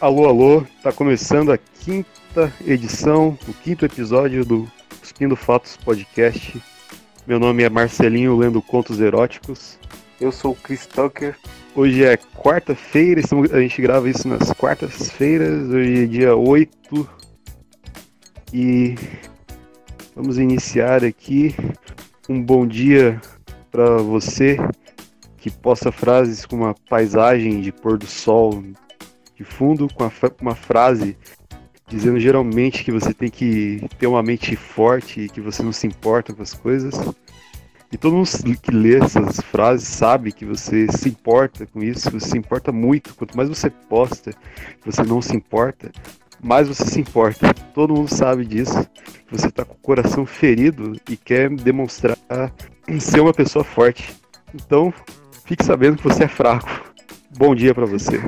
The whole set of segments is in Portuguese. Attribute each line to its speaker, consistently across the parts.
Speaker 1: Alô, alô, tá começando a quinta edição, o quinto episódio do Cuspindo Fatos Podcast. Meu nome é Marcelinho, lendo contos eróticos.
Speaker 2: Eu sou o Chris Tucker.
Speaker 1: Hoje é quarta-feira, a gente grava isso nas quartas-feiras, hoje é dia 8. E vamos iniciar aqui um bom dia para você que posta frases com uma paisagem de pôr do sol de fundo, com uma frase dizendo geralmente que você tem que ter uma mente forte e que você não se importa com as coisas. E todo mundo que lê essas frases sabe que você se importa com isso, você se importa muito. Quanto mais você posta que você não se importa, mais você se importa. Todo mundo sabe disso. Você tá com o coração ferido e quer demonstrar ser uma pessoa forte. Então, fique sabendo que você é fraco. Bom dia pra você.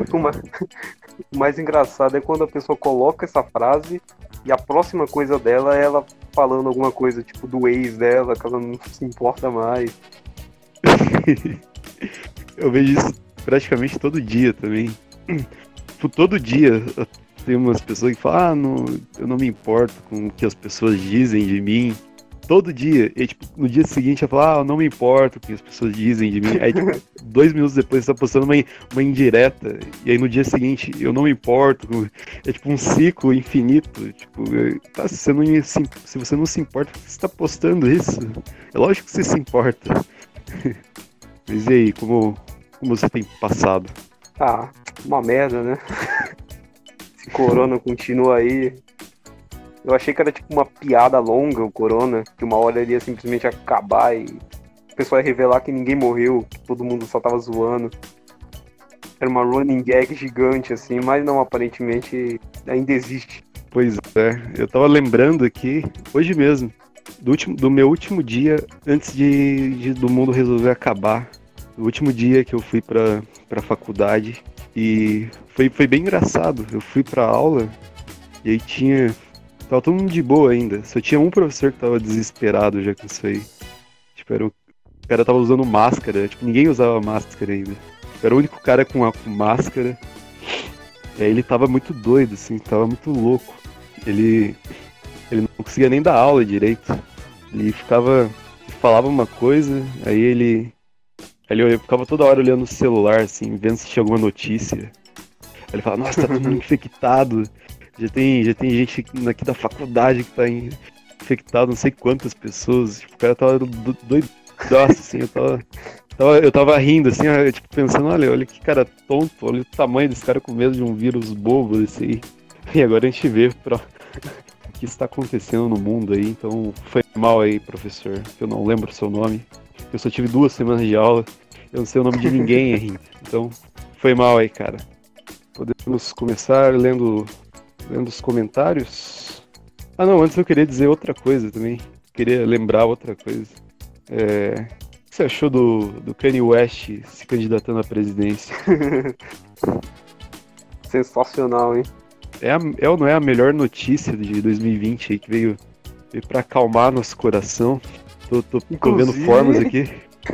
Speaker 2: O mais engraçado é quando a pessoa coloca essa frase e a próxima coisa dela é ela falando alguma coisa tipo do ex dela, que ela não se importa mais.
Speaker 1: Eu vejo isso praticamente todo dia também. Tipo, todo dia tem umas pessoas que falam, ah, não, eu não me importo com o que as pessoas dizem de mim. Todo dia. E tipo, no dia seguinte eu falo, ah, eu não me importo o que as pessoas dizem de mim. Aí, tipo, dois minutos depois você tá postando uma, uma indireta. E aí no dia seguinte, eu não me importo. É tipo um ciclo infinito. Tipo, é, tá, se, você não, se, se você não se importa, por que você tá postando isso? É lógico que você se importa. Mas e aí, como, como você tem passado?
Speaker 2: Ah, uma merda, né? Esse corona continua aí. Eu achei que era tipo uma piada longa o corona, que uma hora ele ia simplesmente acabar e o pessoal ia revelar que ninguém morreu, que todo mundo só tava zoando. Era uma running gag gigante, assim, mas não, aparentemente ainda existe.
Speaker 1: Pois é, eu tava lembrando aqui, hoje mesmo, do, último, do meu último dia antes de, de- do mundo resolver acabar. O último dia que eu fui pra, pra faculdade e foi, foi bem engraçado. Eu fui pra aula e aí tinha. Tava todo mundo de boa ainda. Só tinha um professor que tava desesperado já com isso aí. Tipo, era o, o cara tava usando máscara. Tipo, ninguém usava máscara ainda. Era o único cara com, a, com máscara. E aí ele tava muito doido, assim, tava muito louco. Ele, ele não conseguia nem dar aula direito. Ele ficava. falava uma coisa, aí ele. Ele ficava toda hora olhando o celular, assim, vendo se tinha alguma notícia. Aí ele falava, nossa, tá todo mundo infectado. Já tem, já tem gente aqui da faculdade que tá in- infectado, não sei quantas pessoas. Tipo, o cara tava do- doidaço, assim, eu tava. Eu tava rindo, assim, tipo, pensando, olha, olha que cara tonto, olha o tamanho desse cara com medo de um vírus bobo desse aí. E agora a gente vê pra... o que está acontecendo no mundo aí, então foi mal aí, professor, que eu não lembro o seu nome. Eu só tive duas semanas de aula, eu não sei o nome de ninguém ainda. Então, foi mal aí, cara. Podemos começar lendo, lendo os comentários? Ah não, antes eu queria dizer outra coisa também. Queria lembrar outra coisa. É, O que você achou do, do Kanye West se candidatando à presidência?
Speaker 2: Sensacional, hein?
Speaker 1: É, a, é ou não é a melhor notícia de 2020 aí que veio, veio pra acalmar nosso coração? Tô, tô, tô vendo formas aqui.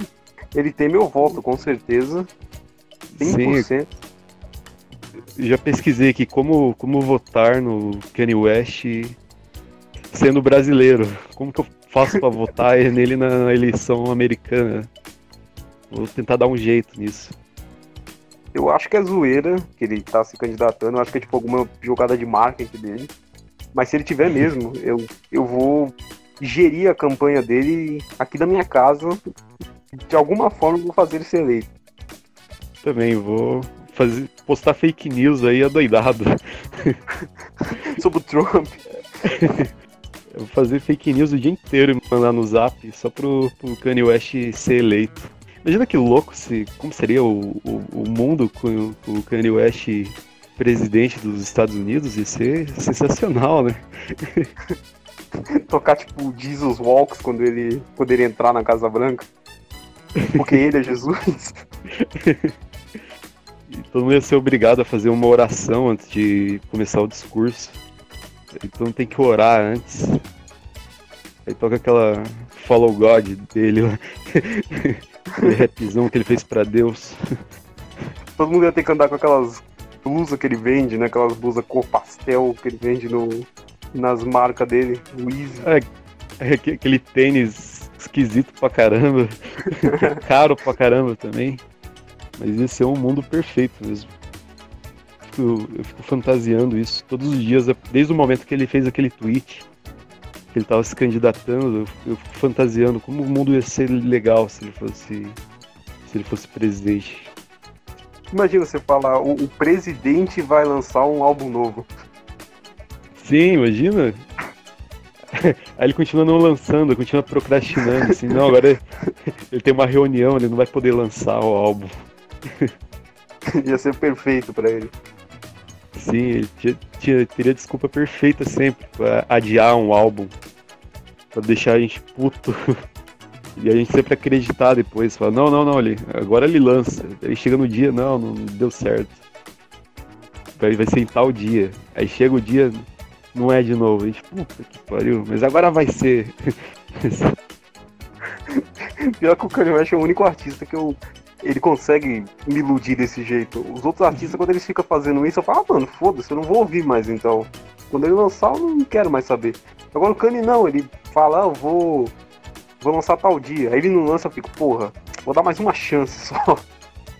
Speaker 2: Ele tem meu voto, com certeza. 100%.
Speaker 1: Já pesquisei aqui como, como votar no Kanye West sendo brasileiro. Como que eu faço pra votar nele na eleição americana? Vou tentar dar um jeito nisso.
Speaker 2: Eu acho que é zoeira que ele tá se candidatando. Eu acho que é tipo alguma jogada de marketing dele. Mas se ele tiver mesmo, eu, eu vou gerir a campanha dele aqui da minha casa. De alguma forma eu vou fazer ele ser eleito.
Speaker 1: Também vou fazer, postar fake news aí adoidado.
Speaker 2: Sobre o Trump.
Speaker 1: Eu vou fazer fake news o dia inteiro e mandar no zap só pro, pro Kanye West ser eleito. Imagina que louco se. Como seria o, o, o mundo com, com o Kanye West presidente dos Estados Unidos? Ia ser sensacional, né?
Speaker 2: Tocar tipo Jesus Walks quando ele poderia entrar na Casa Branca. Porque ele é Jesus.
Speaker 1: Todo mundo ia ser obrigado a fazer uma oração antes de começar o discurso. Então tem que orar antes. Aí toca aquela Follow God dele lá. Aquele rapzão que ele fez pra Deus.
Speaker 2: Todo mundo ia ter que andar com aquelas blusa que ele vende, né? Aquelas blusas cor pastel que ele vende no, nas marcas dele, o Easy.
Speaker 1: É, é aquele tênis esquisito pra caramba, que é caro pra caramba também. Mas esse é um mundo perfeito mesmo. Eu, eu fico fantasiando isso todos os dias, desde o momento que ele fez aquele tweet que ele estava se candidatando, eu fico fantasiando como o mundo ia ser legal se ele fosse se ele fosse presidente.
Speaker 2: Imagina você falar, o, o presidente vai lançar um álbum novo.
Speaker 1: Sim, imagina. Aí ele continua não lançando, continua procrastinando, assim, não, agora ele tem uma reunião, ele não vai poder lançar o álbum.
Speaker 2: Ia ser perfeito para ele.
Speaker 1: Sim, ele tinha, tinha, teria desculpa perfeita sempre pra adiar um álbum. Pra deixar a gente puto. E a gente sempre acreditar depois, falar, não, não, não, ele, agora ele lança. Aí chega no dia, não, não deu certo. Aí vai ser em tal dia. Aí chega o dia, não é de novo. A gente, puta que pariu, mas agora vai ser.
Speaker 2: Pior que o Kanye West é o único artista que eu ele consegue me iludir desse jeito. Os outros artistas, quando eles ficam fazendo isso, eu falo, ah, mano, foda-se, eu não vou ouvir mais então. Quando ele lançar, eu não quero mais saber. Agora o Kanye não, ele fala, ah, eu vou. Vou lançar tal dia. Aí ele não lança, eu fico, porra, vou dar mais uma chance só.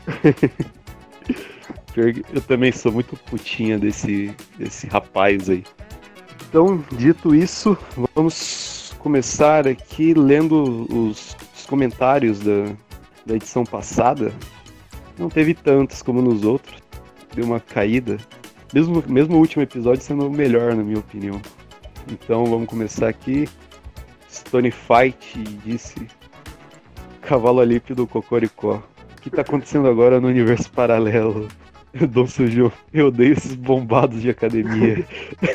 Speaker 1: eu também sou muito putinha desse, desse rapaz aí. Então, dito isso, vamos começar aqui lendo os, os comentários da, da edição passada, não teve tantos como nos outros. Deu uma caída. Mesmo, mesmo o último episódio sendo o melhor, na minha opinião. Então vamos começar aqui. Stone Fight disse Cavalo Alípio do Cocoricó. O que está acontecendo agora no universo paralelo? Dom Sujo, eu odeio esses bombados de academia.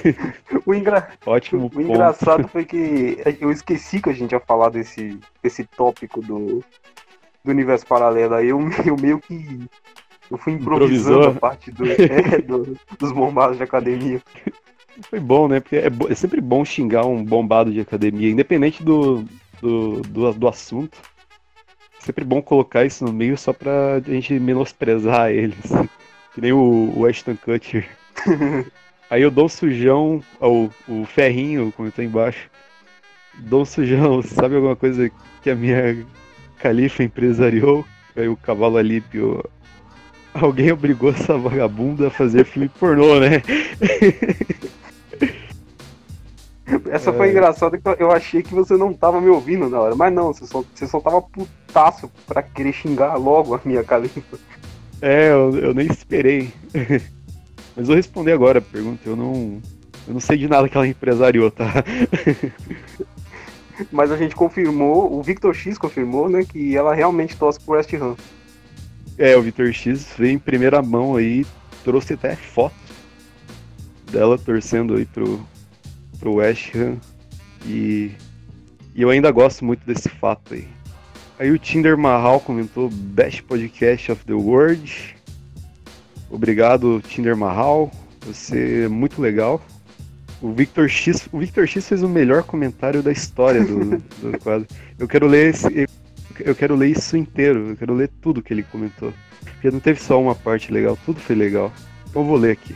Speaker 2: o, engra...
Speaker 1: Ótimo
Speaker 2: o engraçado foi que eu esqueci que a gente ia falar desse, desse tópico do, do universo paralelo. Aí eu, eu meio que. Eu fui improvisando Improvisou. a parte do, é, do, dos bombados de academia.
Speaker 1: Foi bom, né? Porque é, é, sempre bom xingar um bombado de academia, independente do, do, do, do assunto. É sempre bom colocar isso no meio só pra gente menosprezar eles. Que nem o, o Ashton Kutcher. Aí eu dou um sujão, ou o ferrinho, como tá embaixo. Dou um sujão, sabe alguma coisa que a minha Califa empresariou, aí o cavalo Alípio. Alguém obrigou essa vagabunda a fazer filme pornô, né?
Speaker 2: Essa foi é... engraçada que eu achei que você não tava me ouvindo na hora. Mas não, você só, você só tava putaço pra querer xingar logo a minha Califa.
Speaker 1: É, eu, eu nem esperei. Mas vou responder agora a pergunta. Eu não, eu não sei de nada que ela empresariou, tá?
Speaker 2: Mas a gente confirmou, o Victor X confirmou, né, que ela realmente torce pro West Ham.
Speaker 1: É, o Victor X veio em primeira mão aí, trouxe até foto dela torcendo aí pro, pro West Ham. E, e eu ainda gosto muito desse fato aí. Aí o Tinder Mahal comentou Best Podcast of the World. Obrigado, Tinder Mahal. Você é muito legal. O Victor X, o Victor X fez o melhor comentário da história do, do quadro. Eu quero ler esse, eu quero ler isso inteiro, eu quero ler tudo que ele comentou. Porque não teve só uma parte legal, tudo foi legal. Então eu vou ler aqui.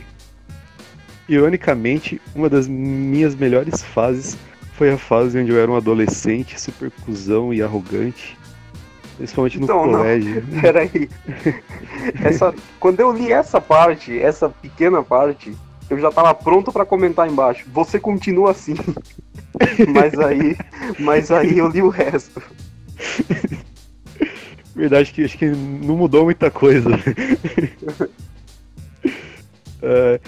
Speaker 1: Ironicamente, uma das minhas melhores fases foi a fase onde eu era um adolescente, super cuzão e arrogante. Principalmente no então, colégio.
Speaker 2: Não. Peraí. Essa, quando eu li essa parte, essa pequena parte, eu já tava pronto para comentar embaixo. Você continua assim. mas aí, mas aí eu li o resto.
Speaker 1: Verdade que acho que não mudou muita coisa. uh,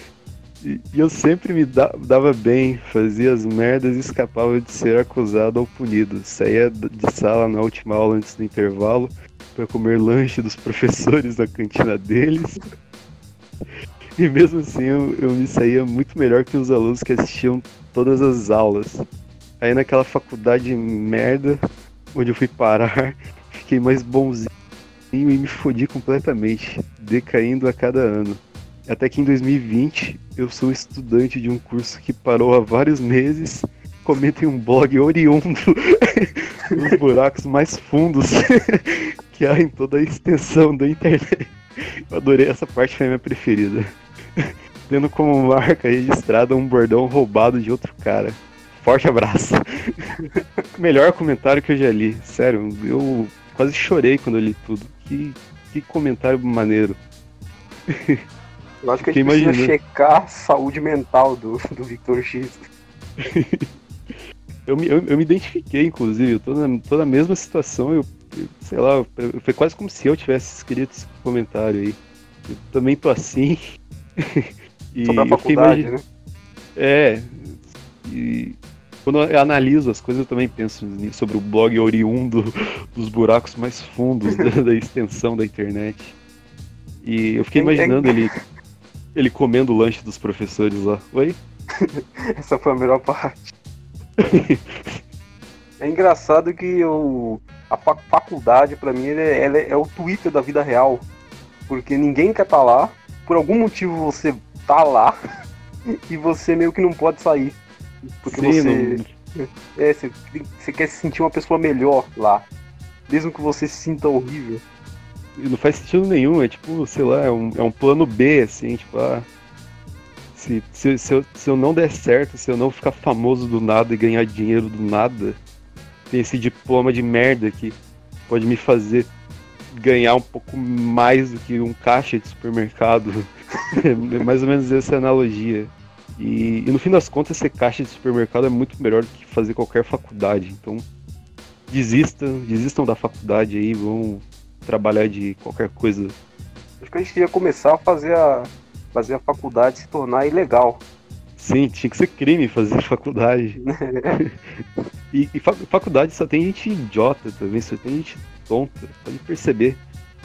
Speaker 1: e eu sempre me dava bem, fazia as merdas e escapava de ser acusado ou punido. Saía de sala na última aula antes do intervalo para comer lanche dos professores na cantina deles. E mesmo assim eu, eu me saía muito melhor que os alunos que assistiam todas as aulas. Aí naquela faculdade merda, onde eu fui parar, fiquei mais bonzinho e me fodi completamente, decaindo a cada ano. Até que em 2020 eu sou estudante de um curso que parou há vários meses. Comenta em um blog oriundo dos buracos mais fundos que há em toda a extensão da internet. Eu adorei essa parte, foi a minha preferida. tendo como marca registrada um bordão roubado de outro cara. Forte abraço. Melhor comentário que eu já li. Sério, eu quase chorei quando eu li tudo. Que, que comentário maneiro.
Speaker 2: Eu acho que a gente precisa checar a saúde mental do, do Victor X.
Speaker 1: eu, me, eu, eu, me identifiquei, inclusive, eu tô na, tô na mesma situação, eu, eu, sei lá, foi quase como se eu tivesse escrito esse comentário aí. Eu também tô assim.
Speaker 2: e Sobre a faculdade, imagine... né?
Speaker 1: É. E quando eu analiso as coisas, eu também penso sobre o blog oriundo dos buracos mais fundos da, da extensão da internet. E eu fiquei imaginando ele, ele comendo o lanche dos professores lá. Oi?
Speaker 2: Essa foi a melhor parte. é engraçado que o, a faculdade, para mim, é, ela é, é o Twitter da vida real. Porque ninguém quer estar tá lá. Por algum motivo você tá lá e você meio que não pode sair. Porque Sim, você. Não... É, você, você quer se sentir uma pessoa melhor lá. Mesmo que você se sinta horrível.
Speaker 1: Não faz sentido nenhum, é tipo, sei lá, é um, é um plano B, assim, tipo, ah, se, se, se, eu, se eu não der certo, se eu não ficar famoso do nada e ganhar dinheiro do nada, tem esse diploma de merda que pode me fazer ganhar um pouco mais do que um caixa de supermercado. é mais ou menos essa analogia. E, e, no fim das contas, ser caixa de supermercado é muito melhor do que fazer qualquer faculdade. Então, desistam, desistam da faculdade aí, vão trabalhar de qualquer coisa.
Speaker 2: Acho que a gente ia começar a fazer a, fazer a faculdade se tornar ilegal.
Speaker 1: Sim, tinha que ser crime fazer faculdade. e, e faculdade só tem gente idiota também, só tem gente tonta. Pode perceber.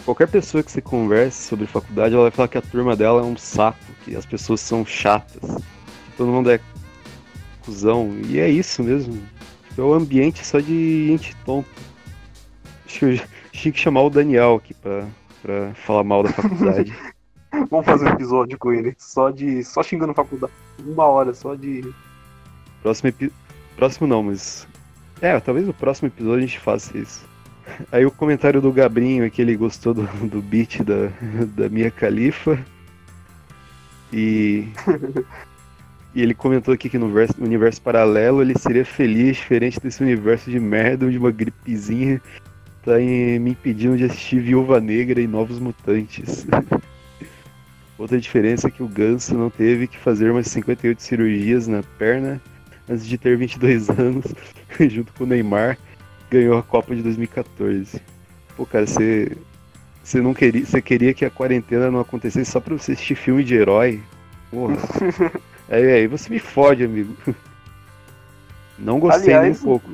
Speaker 1: Qualquer pessoa que você converse sobre faculdade, ela vai falar que a turma dela é um saco, que as pessoas são chatas, que todo mundo é cuzão. E é isso mesmo. É o ambiente só de gente tonta. Acho que eu tinha que chamar o Daniel aqui pra, pra falar mal da faculdade.
Speaker 2: Vamos fazer um episódio com ele, só de. só xingando faculdade. Uma hora, só de.
Speaker 1: Próximo epi... Próximo não, mas. É, talvez no próximo episódio a gente faça isso. Aí o comentário do Gabrinho é que ele gostou do, do beat da, da Mia Califa. E. e ele comentou aqui que no verso, universo paralelo ele seria feliz, diferente desse universo de merda, onde uma gripezinha tá me impedindo de assistir Viúva Negra e Novos Mutantes. Outra diferença é que o Ganso não teve que fazer umas 58 cirurgias na perna antes de ter 22 anos, junto com o Neymar, ganhou a Copa de 2014. Pô, cara, você você não queria, você queria que a quarentena não acontecesse só pra você assistir filme de herói? Porra. aí, aí você me fode, amigo. Não gostei Aliás, nem um pouco.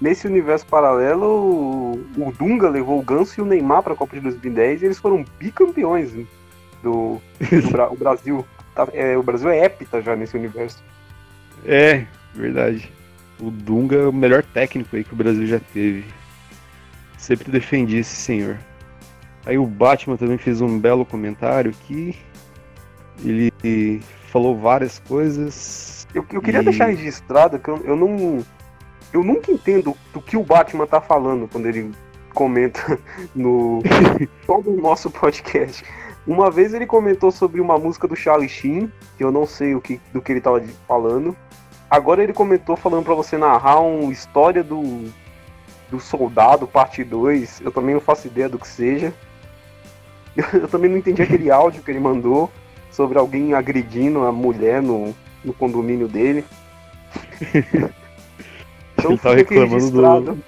Speaker 2: Nesse universo paralelo, o Dunga levou o Ganso e o Neymar para a Copa de 2010 e eles foram bicampeões do, do Bra o Brasil. Tá, é, o Brasil é hepta já nesse universo.
Speaker 1: É, verdade. O Dunga é o melhor técnico aí que o Brasil já teve. Sempre defendi esse senhor. Aí o Batman também fez um belo comentário que ele falou várias coisas.
Speaker 2: Eu, eu queria e... deixar registrado que eu, eu não eu nunca entendo do que o Batman tá falando quando ele comenta no todo o nosso podcast. Uma vez ele comentou sobre uma música do Charlie Sheen, que eu não sei o que, do que ele tava falando. Agora ele comentou falando para você narrar uma história do, do Soldado, parte 2. Eu também não faço ideia do que seja. Eu, eu também não entendi aquele áudio que ele mandou sobre alguém agredindo a mulher no, no condomínio dele.
Speaker 1: Então ele tava reclamando do.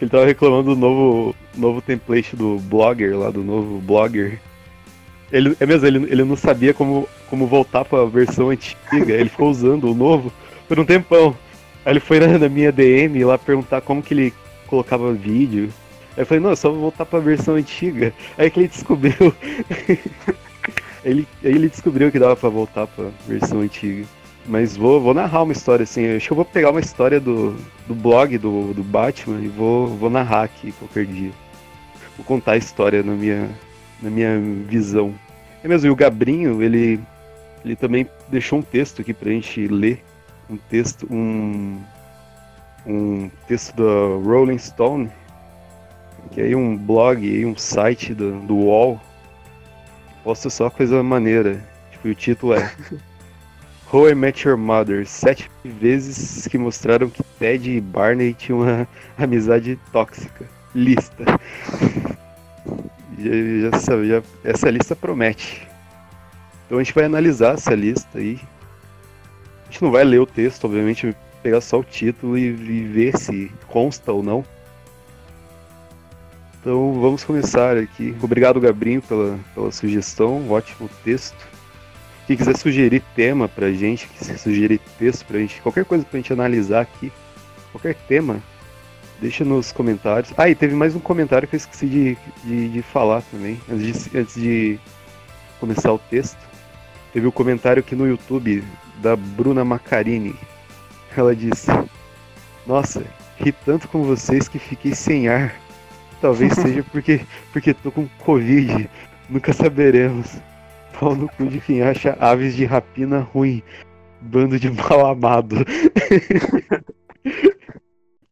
Speaker 1: ele tava reclamando do novo, novo template do blogger lá, do novo blogger. Ele, é mesmo, ele, ele não sabia como, como voltar pra versão antiga, ele ficou usando o novo por um tempão. Aí ele foi na, na minha DM lá perguntar como que ele colocava vídeo. Aí eu falei, não, é só voltar pra versão antiga. Aí que ele descobriu. ele, aí ele descobriu que dava pra voltar pra versão antiga. Mas vou, vou narrar uma história, assim. Eu acho que eu vou pegar uma história do, do blog do, do Batman e vou, vou narrar aqui qualquer dia. Vou contar a história na minha, na minha visão. É mesmo, e o Gabrinho, ele, ele também deixou um texto aqui pra gente ler. Um texto, um, um texto da Rolling Stone, que é um blog, um site do, do UOL, posta só coisa maneira. Tipo, o título é How I Met Your Mother, sete vezes que mostraram que Ted e Barney tinham uma amizade tóxica. Lista. Já, já, já, essa lista promete. Então a gente vai analisar essa lista aí. A gente não vai ler o texto, obviamente, pegar só o título e, e ver se consta ou não. Então vamos começar aqui. Obrigado, Gabrinho, pela, pela sugestão. Ótimo texto. Quem quiser sugerir tema pra gente, quiser sugerir texto pra gente, qualquer coisa pra gente analisar aqui, qualquer tema, deixa nos comentários. Ah, e teve mais um comentário que eu esqueci de, de, de falar também, antes de, antes de começar o texto. Teve o um comentário aqui no YouTube da Bruna Macarini. Ela disse: Nossa, ri tanto com vocês que fiquei sem ar. Talvez seja porque, porque tô com Covid. Nunca saberemos. Pau no cu de quem acha aves de rapina ruim. Bando de mal amado.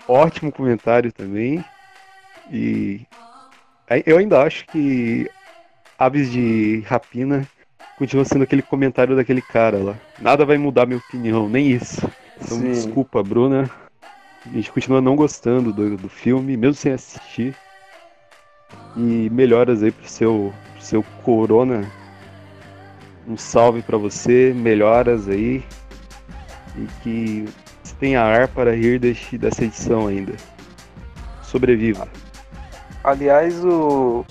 Speaker 1: Ótimo comentário também. E eu ainda acho que aves de rapina continua sendo aquele comentário daquele cara lá. Nada vai mudar minha opinião, nem isso. Então Sim. desculpa, Bruna. A gente continua não gostando do, do filme, mesmo sem assistir. E melhoras aí pro seu, pro seu Corona. Um salve para você, melhoras aí. E que tenha ar para rir deste, dessa edição ainda. Sobreviva.
Speaker 2: Aliás, o.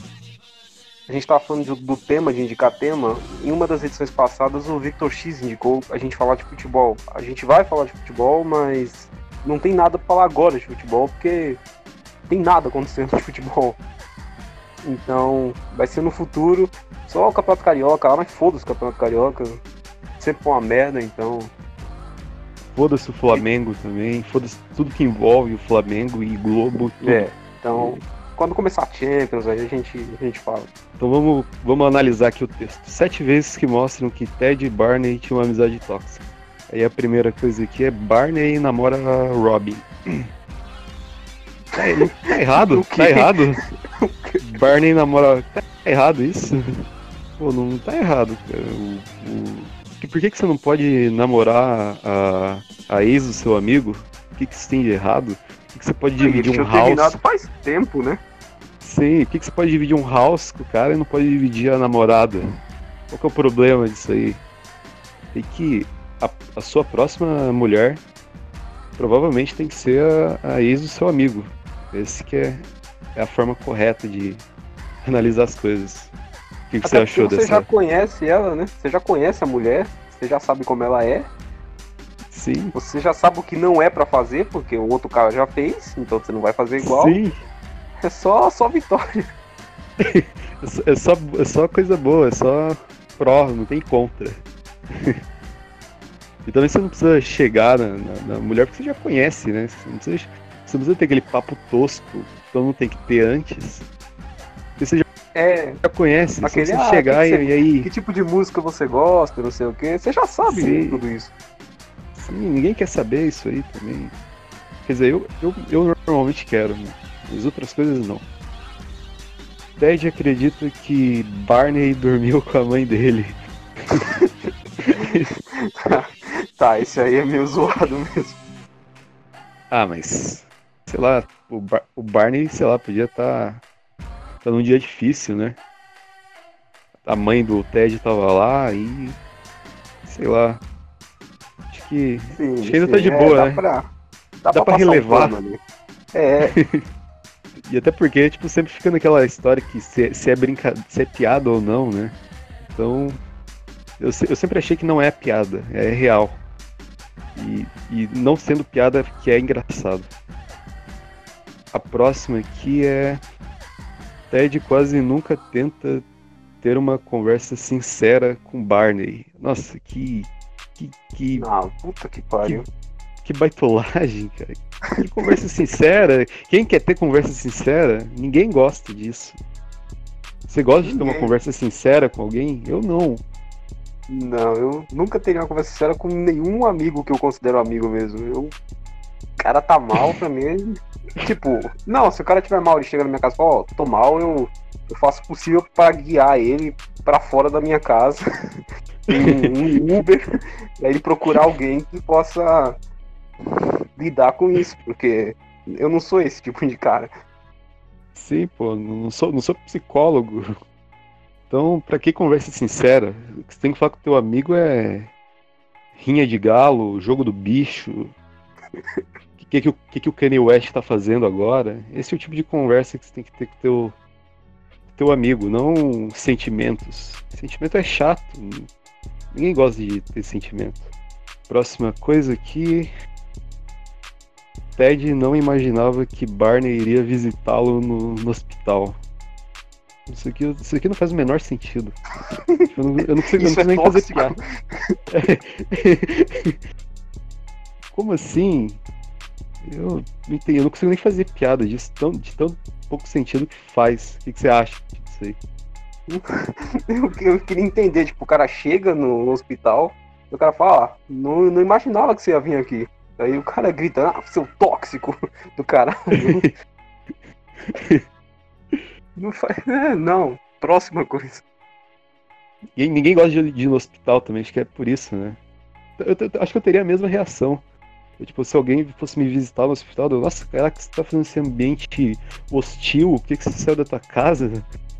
Speaker 2: A gente estava falando do, do, tema, de indicar tema. Em uma das edições passadas, o Victor X indicou a gente falar de futebol. A gente vai falar de futebol, mas não tem nada para falar agora de futebol, porque tem nada acontecendo de futebol. Então, vai ser no futuro. Só o Campeonato Carioca lá, mas foda-se o Campeonato Carioca. Sempre uma merda, então.
Speaker 1: Foda-se o Flamengo também. Foda-se tudo que envolve o Flamengo e Globo. Tudo.
Speaker 2: É, então. Quando começar a Champions, aí a gente, a gente fala.
Speaker 1: Então vamos, vamos analisar aqui o texto. Sete vezes que mostram que Ted e Barney tinham uma amizade tóxica. Aí a primeira coisa aqui é Barney namora Robin. Tá, tá errado? Tá errado? Barney namora. Tá errado isso? Pô, não tá errado, cara. O, o... Por que, que você não pode namorar a, a ex do seu amigo? O que, que você tem de errado? Por que, que você pode dividir um house?
Speaker 2: faz tempo, né?
Speaker 1: Sim, por que, que você pode dividir um house com o cara e não pode dividir a namorada? Qual que é o problema disso aí? Tem que. A, a sua próxima mulher provavelmente tem que ser a, a ex do seu amigo. Esse que é, é a forma correta de analisar as coisas. Que, que você achou
Speaker 2: você
Speaker 1: dessa?
Speaker 2: Você já conhece ela, né? Você já conhece a mulher, você já sabe como ela é.
Speaker 1: Sim.
Speaker 2: Você já sabe o que não é para fazer, porque o outro cara já fez, então você não vai fazer igual.
Speaker 1: Sim.
Speaker 2: É só, só vitória.
Speaker 1: é, só, é só coisa boa, é só pró, não tem contra. e também você não precisa chegar na, na, na mulher porque você já conhece, né? Você não precisa você não precisa ter aquele papo tosco que todo mundo tem que ter antes. Você já,
Speaker 2: é,
Speaker 1: já conhece,
Speaker 2: aquele,
Speaker 1: você
Speaker 2: ah,
Speaker 1: chegar e, e, aí.
Speaker 2: Que tipo de música você gosta, não sei o que. Você já sabe Sim. tudo isso.
Speaker 1: Sim, ninguém quer saber isso aí também. Quer dizer, eu, eu, eu normalmente quero, né? mas outras coisas não. Ted acredita que Barney dormiu com a mãe dele.
Speaker 2: tá, esse aí é meio zoado mesmo.
Speaker 1: Ah, mas sei lá, o, Bar o Barney, sei lá, podia estar tá, tá num dia difícil, né? A mãe do Ted tava lá e. Sei lá. Acho que. Sim, acho que ainda sim, tá de é, boa,
Speaker 2: dá
Speaker 1: né?
Speaker 2: Pra,
Speaker 1: dá, dá pra, relevar.
Speaker 2: Um é.
Speaker 1: e até porque, tipo, sempre fica naquela história que se, se é brinca... se é piada ou não, né? Então. Eu, eu sempre achei que não é piada, é real. E, e não sendo piada que é engraçado. A próxima aqui é. Ted quase nunca tenta ter uma conversa sincera com Barney. Nossa, que. Que. que
Speaker 2: ah, puta que pariu.
Speaker 1: Que, que baitolagem, cara. Que conversa sincera. Quem quer ter conversa sincera? Ninguém gosta disso. Você gosta Ninguém. de ter uma conversa sincera com alguém? Eu não.
Speaker 2: Não, eu nunca teria uma conversa sincera com nenhum amigo que eu considero amigo mesmo. Eu... O cara tá mal pra mim. Tipo, não, se o cara tiver mal, ele chega na minha casa e fala, ó, oh, tô mal, eu, eu faço o possível para guiar ele para fora da minha casa. um, Uber, pra ele procurar alguém que possa lidar com isso, porque eu não sou esse tipo de cara.
Speaker 1: Sim, pô, não sou, não sou psicólogo. Então, pra que conversa sincera? O que você tem que falar com teu amigo é rinha de galo, jogo do bicho. O que, que, que, que o Kanye West tá fazendo agora? Esse é o tipo de conversa que você tem que ter com teu, teu amigo, não sentimentos. Sentimento é chato. Ninguém gosta de ter sentimento. Próxima coisa aqui. Ted não imaginava que Barney iria visitá-lo no, no, hospital. Isso aqui, isso aqui não faz o menor sentido. Eu não, eu não consigo, eu não consigo é nem tóxico. fazer piada. Como assim? Eu não, entendi, eu não consigo nem fazer piada disso, tão, de tão pouco sentido que faz. O que, que você acha disso aí?
Speaker 2: Eu, eu, queria entender, tipo, o cara chega no, hospital, e o cara fala, ah, não, não imaginava que você ia vir aqui. Aí o cara grita, ah, seu tóxico do caralho. não faz. É, não, próxima coisa.
Speaker 1: Ninguém, ninguém gosta de, de ir no hospital também, acho que é por isso, né? Eu, eu, eu acho que eu teria a mesma reação. Eu, tipo, se alguém fosse me visitar no hospital, eu, nossa, caraca, você tá fazendo esse ambiente hostil, por que, que você saiu da tua casa?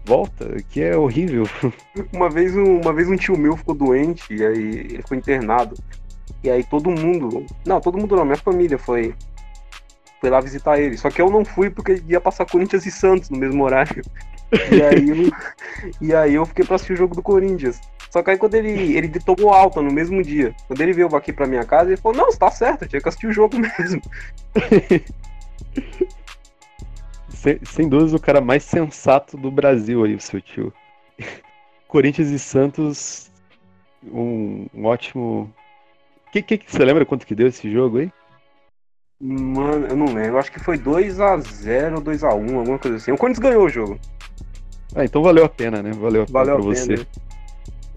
Speaker 1: Volta, que é horrível.
Speaker 2: Uma vez, um, uma vez um tio meu ficou doente, e aí ele foi internado. E aí todo mundo. Não, todo mundo não, minha família foi. Foi lá visitar ele. Só que eu não fui porque ia passar Corinthians e Santos no mesmo horário. E aí, eu, e aí eu fiquei pra assistir o jogo do Corinthians. Só que aí quando ele, ele tomou alta no mesmo dia, quando ele veio aqui pra minha casa, ele falou, não, tá certo, eu tinha que assistir o jogo mesmo.
Speaker 1: sem, sem dúvida o cara mais sensato do Brasil aí, o seu tio. Corinthians e Santos, um, um ótimo que, que, que, você lembra quanto que deu esse jogo aí?
Speaker 2: Mano, eu não lembro. Acho que foi 2x0 ou 2x1, alguma coisa assim. O Corinthians ganhou o jogo.
Speaker 1: Ah, então valeu a pena, né? Valeu a
Speaker 2: valeu
Speaker 1: pena
Speaker 2: pra
Speaker 1: você. Né?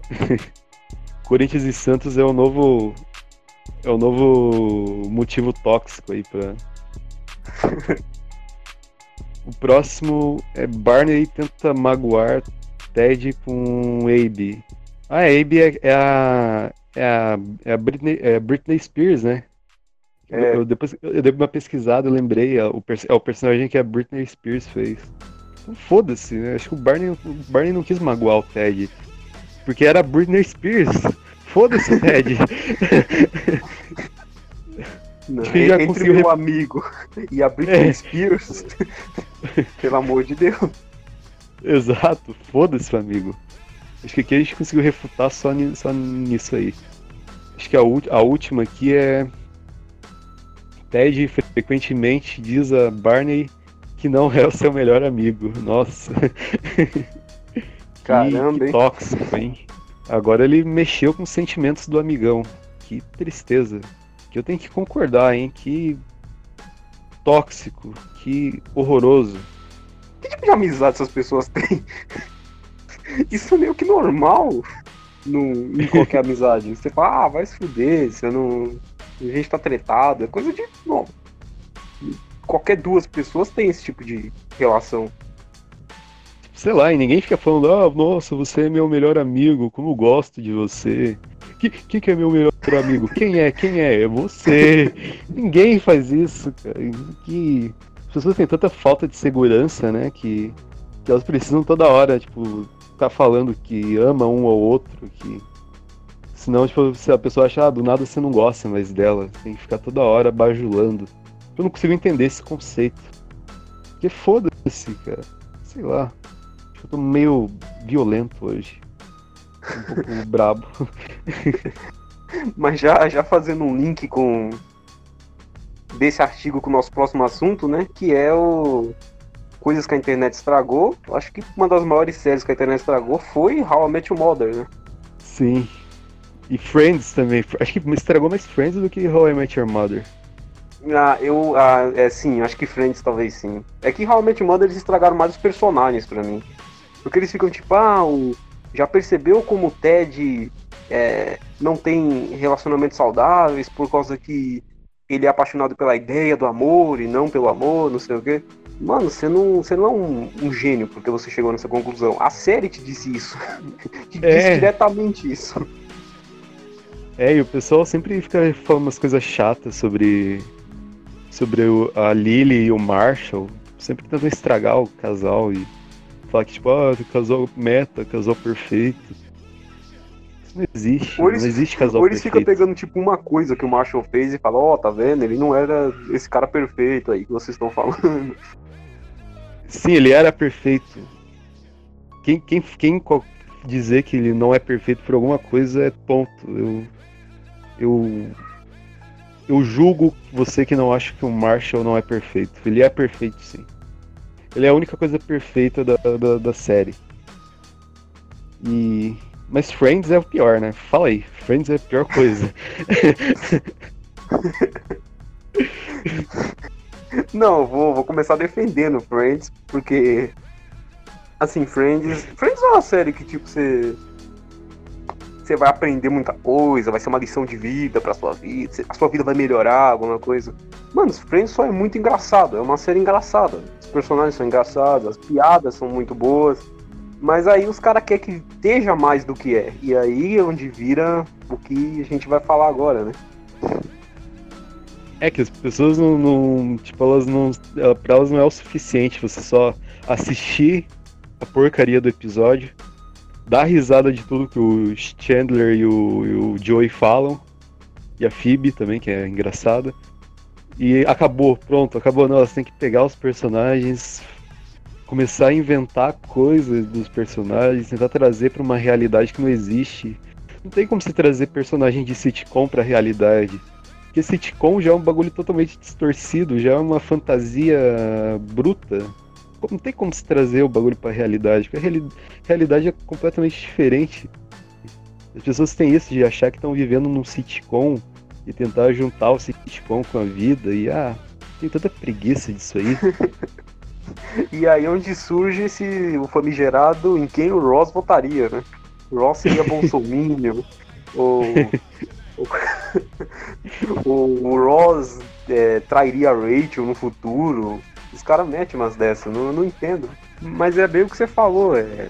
Speaker 1: Corinthians e Santos é o novo. É o novo motivo tóxico aí pra. o próximo é Barney tenta magoar Ted com Abe. A Abe é, é a, é a, é a Britney, é a Britney Spears, né? É. Eu, depois eu dei uma pesquisada, eu lembrei, é o, é o personagem que a Britney Spears fez. Foda-se, né? Acho que o Barney, o Barney não quis magoar o Ted. Porque era a Britney Spears. Foda-se, Ted.
Speaker 2: Não, Acho que já entre meu amigo e a Britney é. Spears, pelo amor de Deus.
Speaker 1: Exato, foda-se, amigo. Acho que aqui a gente conseguiu refutar só, só nisso aí. Acho que a, a última aqui é. Ted frequentemente diz a Barney que não é o seu melhor amigo. Nossa.
Speaker 2: Caramba,
Speaker 1: que, que tóxico, hein? Agora ele mexeu com os sentimentos do amigão. Que tristeza. Que eu tenho que concordar, hein? Que tóxico, que horroroso.
Speaker 2: Que tipo de amizade essas pessoas têm? Isso é meio que normal no, em qualquer amizade. Você fala, ah, vai se fuder, você não. A gente tá tretado, é coisa de. Bom, qualquer duas pessoas tem esse tipo de relação.
Speaker 1: Sei lá, e ninguém fica falando, ah, nossa, você é meu melhor amigo, como eu gosto de você. Quem que, que é meu melhor amigo? Quem é? Quem é? É você. ninguém faz isso, cara. Que as pessoas têm tanta falta de segurança, né? Que, que elas precisam toda hora, tipo, ficar falando que ama um ou outro, que. Senão, tipo, se a pessoa achar, ah, do nada você não gosta mais dela, tem que ficar toda hora bajulando. Eu não consigo entender esse conceito. Porque foda-se, cara. Sei lá. Acho que eu tô meio violento hoje. Um pouco brabo.
Speaker 2: Mas já, já fazendo um link com desse artigo com o nosso próximo assunto, né? Que é o coisas que a internet estragou, acho que uma das maiores séries que a internet estragou foi How I Met Your Mother, né?
Speaker 1: Sim. E Friends também. Acho que estragou mais Friends do que How I Met Your Mother.
Speaker 2: Ah, eu. Ah, é sim, acho que Friends talvez sim. É que Your Mother eles estragaram mais os personagens para mim. Porque eles ficam tipo, ah, o, já percebeu como o Ted é, não tem relacionamentos saudáveis por causa que ele é apaixonado pela ideia do amor e não pelo amor, não sei o quê. Mano, você não, você não é um, um gênio porque você chegou nessa conclusão. A série te disse isso. te
Speaker 1: É.
Speaker 2: disse diretamente isso.
Speaker 1: É, e o pessoal sempre fica falando umas coisas chatas sobre. Sobre o- a Lily e o Marshall. Sempre tentando estragar o casal e falar que, tipo, ah, casal meta, casal perfeito. Isso não existe.
Speaker 2: Ou eles-
Speaker 1: não existe casal
Speaker 2: Ou eles ficam pegando, tipo, uma coisa que o Marshall fez e falam, ó, tá vendo? Ele não era esse cara perfeito aí que vocês estão falando.
Speaker 1: Sim, ele era perfeito. Quem, quem, quem dizer que ele não é perfeito por alguma coisa é ponto. Eu. Eu. Eu julgo você que não acha que o Marshall não é perfeito. Ele é perfeito, sim. Ele é a única coisa perfeita da, da, da série. E. Mas Friends é o pior, né? Fala aí. Friends é a pior coisa.
Speaker 2: Não, vou, vou começar defendendo Friends, porque. Assim, Friends. Friends é uma série que, tipo, você. Você vai aprender muita coisa, vai ser uma lição de vida pra sua vida, a sua vida vai melhorar, alguma coisa. Mano, Friends só é muito engraçado, é uma série engraçada. Os personagens são engraçados, as piadas são muito boas. Mas aí os caras querem que esteja mais do que é. E aí é onde vira o que a gente vai falar agora, né?
Speaker 1: É que as pessoas não, não- tipo, elas não, pra elas não é o suficiente você só assistir a porcaria do episódio, dar risada de tudo que o Chandler e o, e o Joey falam, e a Phoebe também, que é engraçada, e acabou, pronto, acabou. Não, elas têm que pegar os personagens, começar a inventar coisas dos personagens, tentar trazer pra uma realidade que não existe. Não tem como você trazer personagem de sitcom pra realidade. Porque sitcom já é um bagulho totalmente distorcido, já é uma fantasia bruta. Não tem como se trazer o bagulho pra realidade, porque a reali- realidade é completamente diferente. As pessoas têm isso de achar que estão vivendo num sitcom e tentar juntar o sitcom com a vida e ah, tem tanta preguiça disso aí.
Speaker 2: E aí é onde surge esse o famigerado em quem o Ross votaria, né? O Ross seria bolsominion, ou, ou o Ross é, trairia a Rachel no futuro. Os caras metem umas dessas, não, não entendo. Mas é bem o que você falou, é,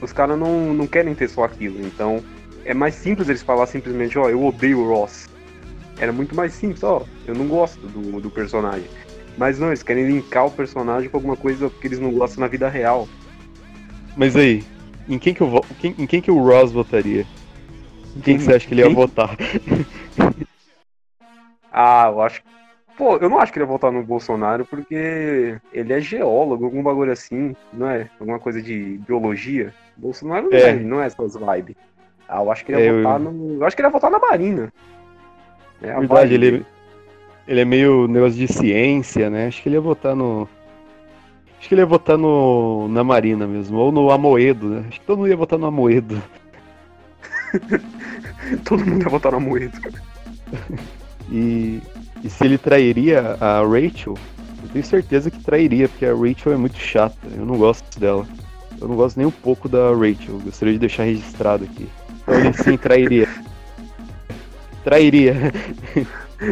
Speaker 2: os caras não, não querem ter só aquilo, então é mais simples eles falar simplesmente, ó, eu odeio o Ross. Era muito mais simples, ó, eu não gosto do, do personagem. Mas não, eles querem linkar o personagem com alguma coisa que eles não gostam na vida real.
Speaker 1: Mas aí, em quem que, eu, quem- em quem que o Ross votaria? Em quem que você acha que ele ia votar?
Speaker 2: Ah, eu acho. Pô, eu não acho que ele ia votar no Bolsonaro porque ele é geólogo, algum bagulho assim, não é? Alguma coisa de biologia. Bolsonaro não
Speaker 1: É.
Speaker 2: é, não é essas vibes. Ah, eu acho que ele ia
Speaker 1: É, eu-
Speaker 2: votar no. Eu acho que ele ia votar na Marina. É a
Speaker 1: verdade,
Speaker 2: vibe
Speaker 1: ele,
Speaker 2: dele.
Speaker 1: ele é meio negócio de ciência, né? Acho que ele ia votar no. Acho que ele ia votar no. na Marina mesmo, ou no Amoedo, né? Acho que todo mundo ia votar no Amoedo.
Speaker 2: Todo mundo ia votar na Moedo.
Speaker 1: E, e se ele trairia a Rachel, eu tenho certeza que trairia, porque a Rachel é muito chata. Eu não gosto dela. Eu não gosto nem um pouco da Rachel. Eu Gostaria de deixar registrado aqui. Então ele sim trairia. Trairia.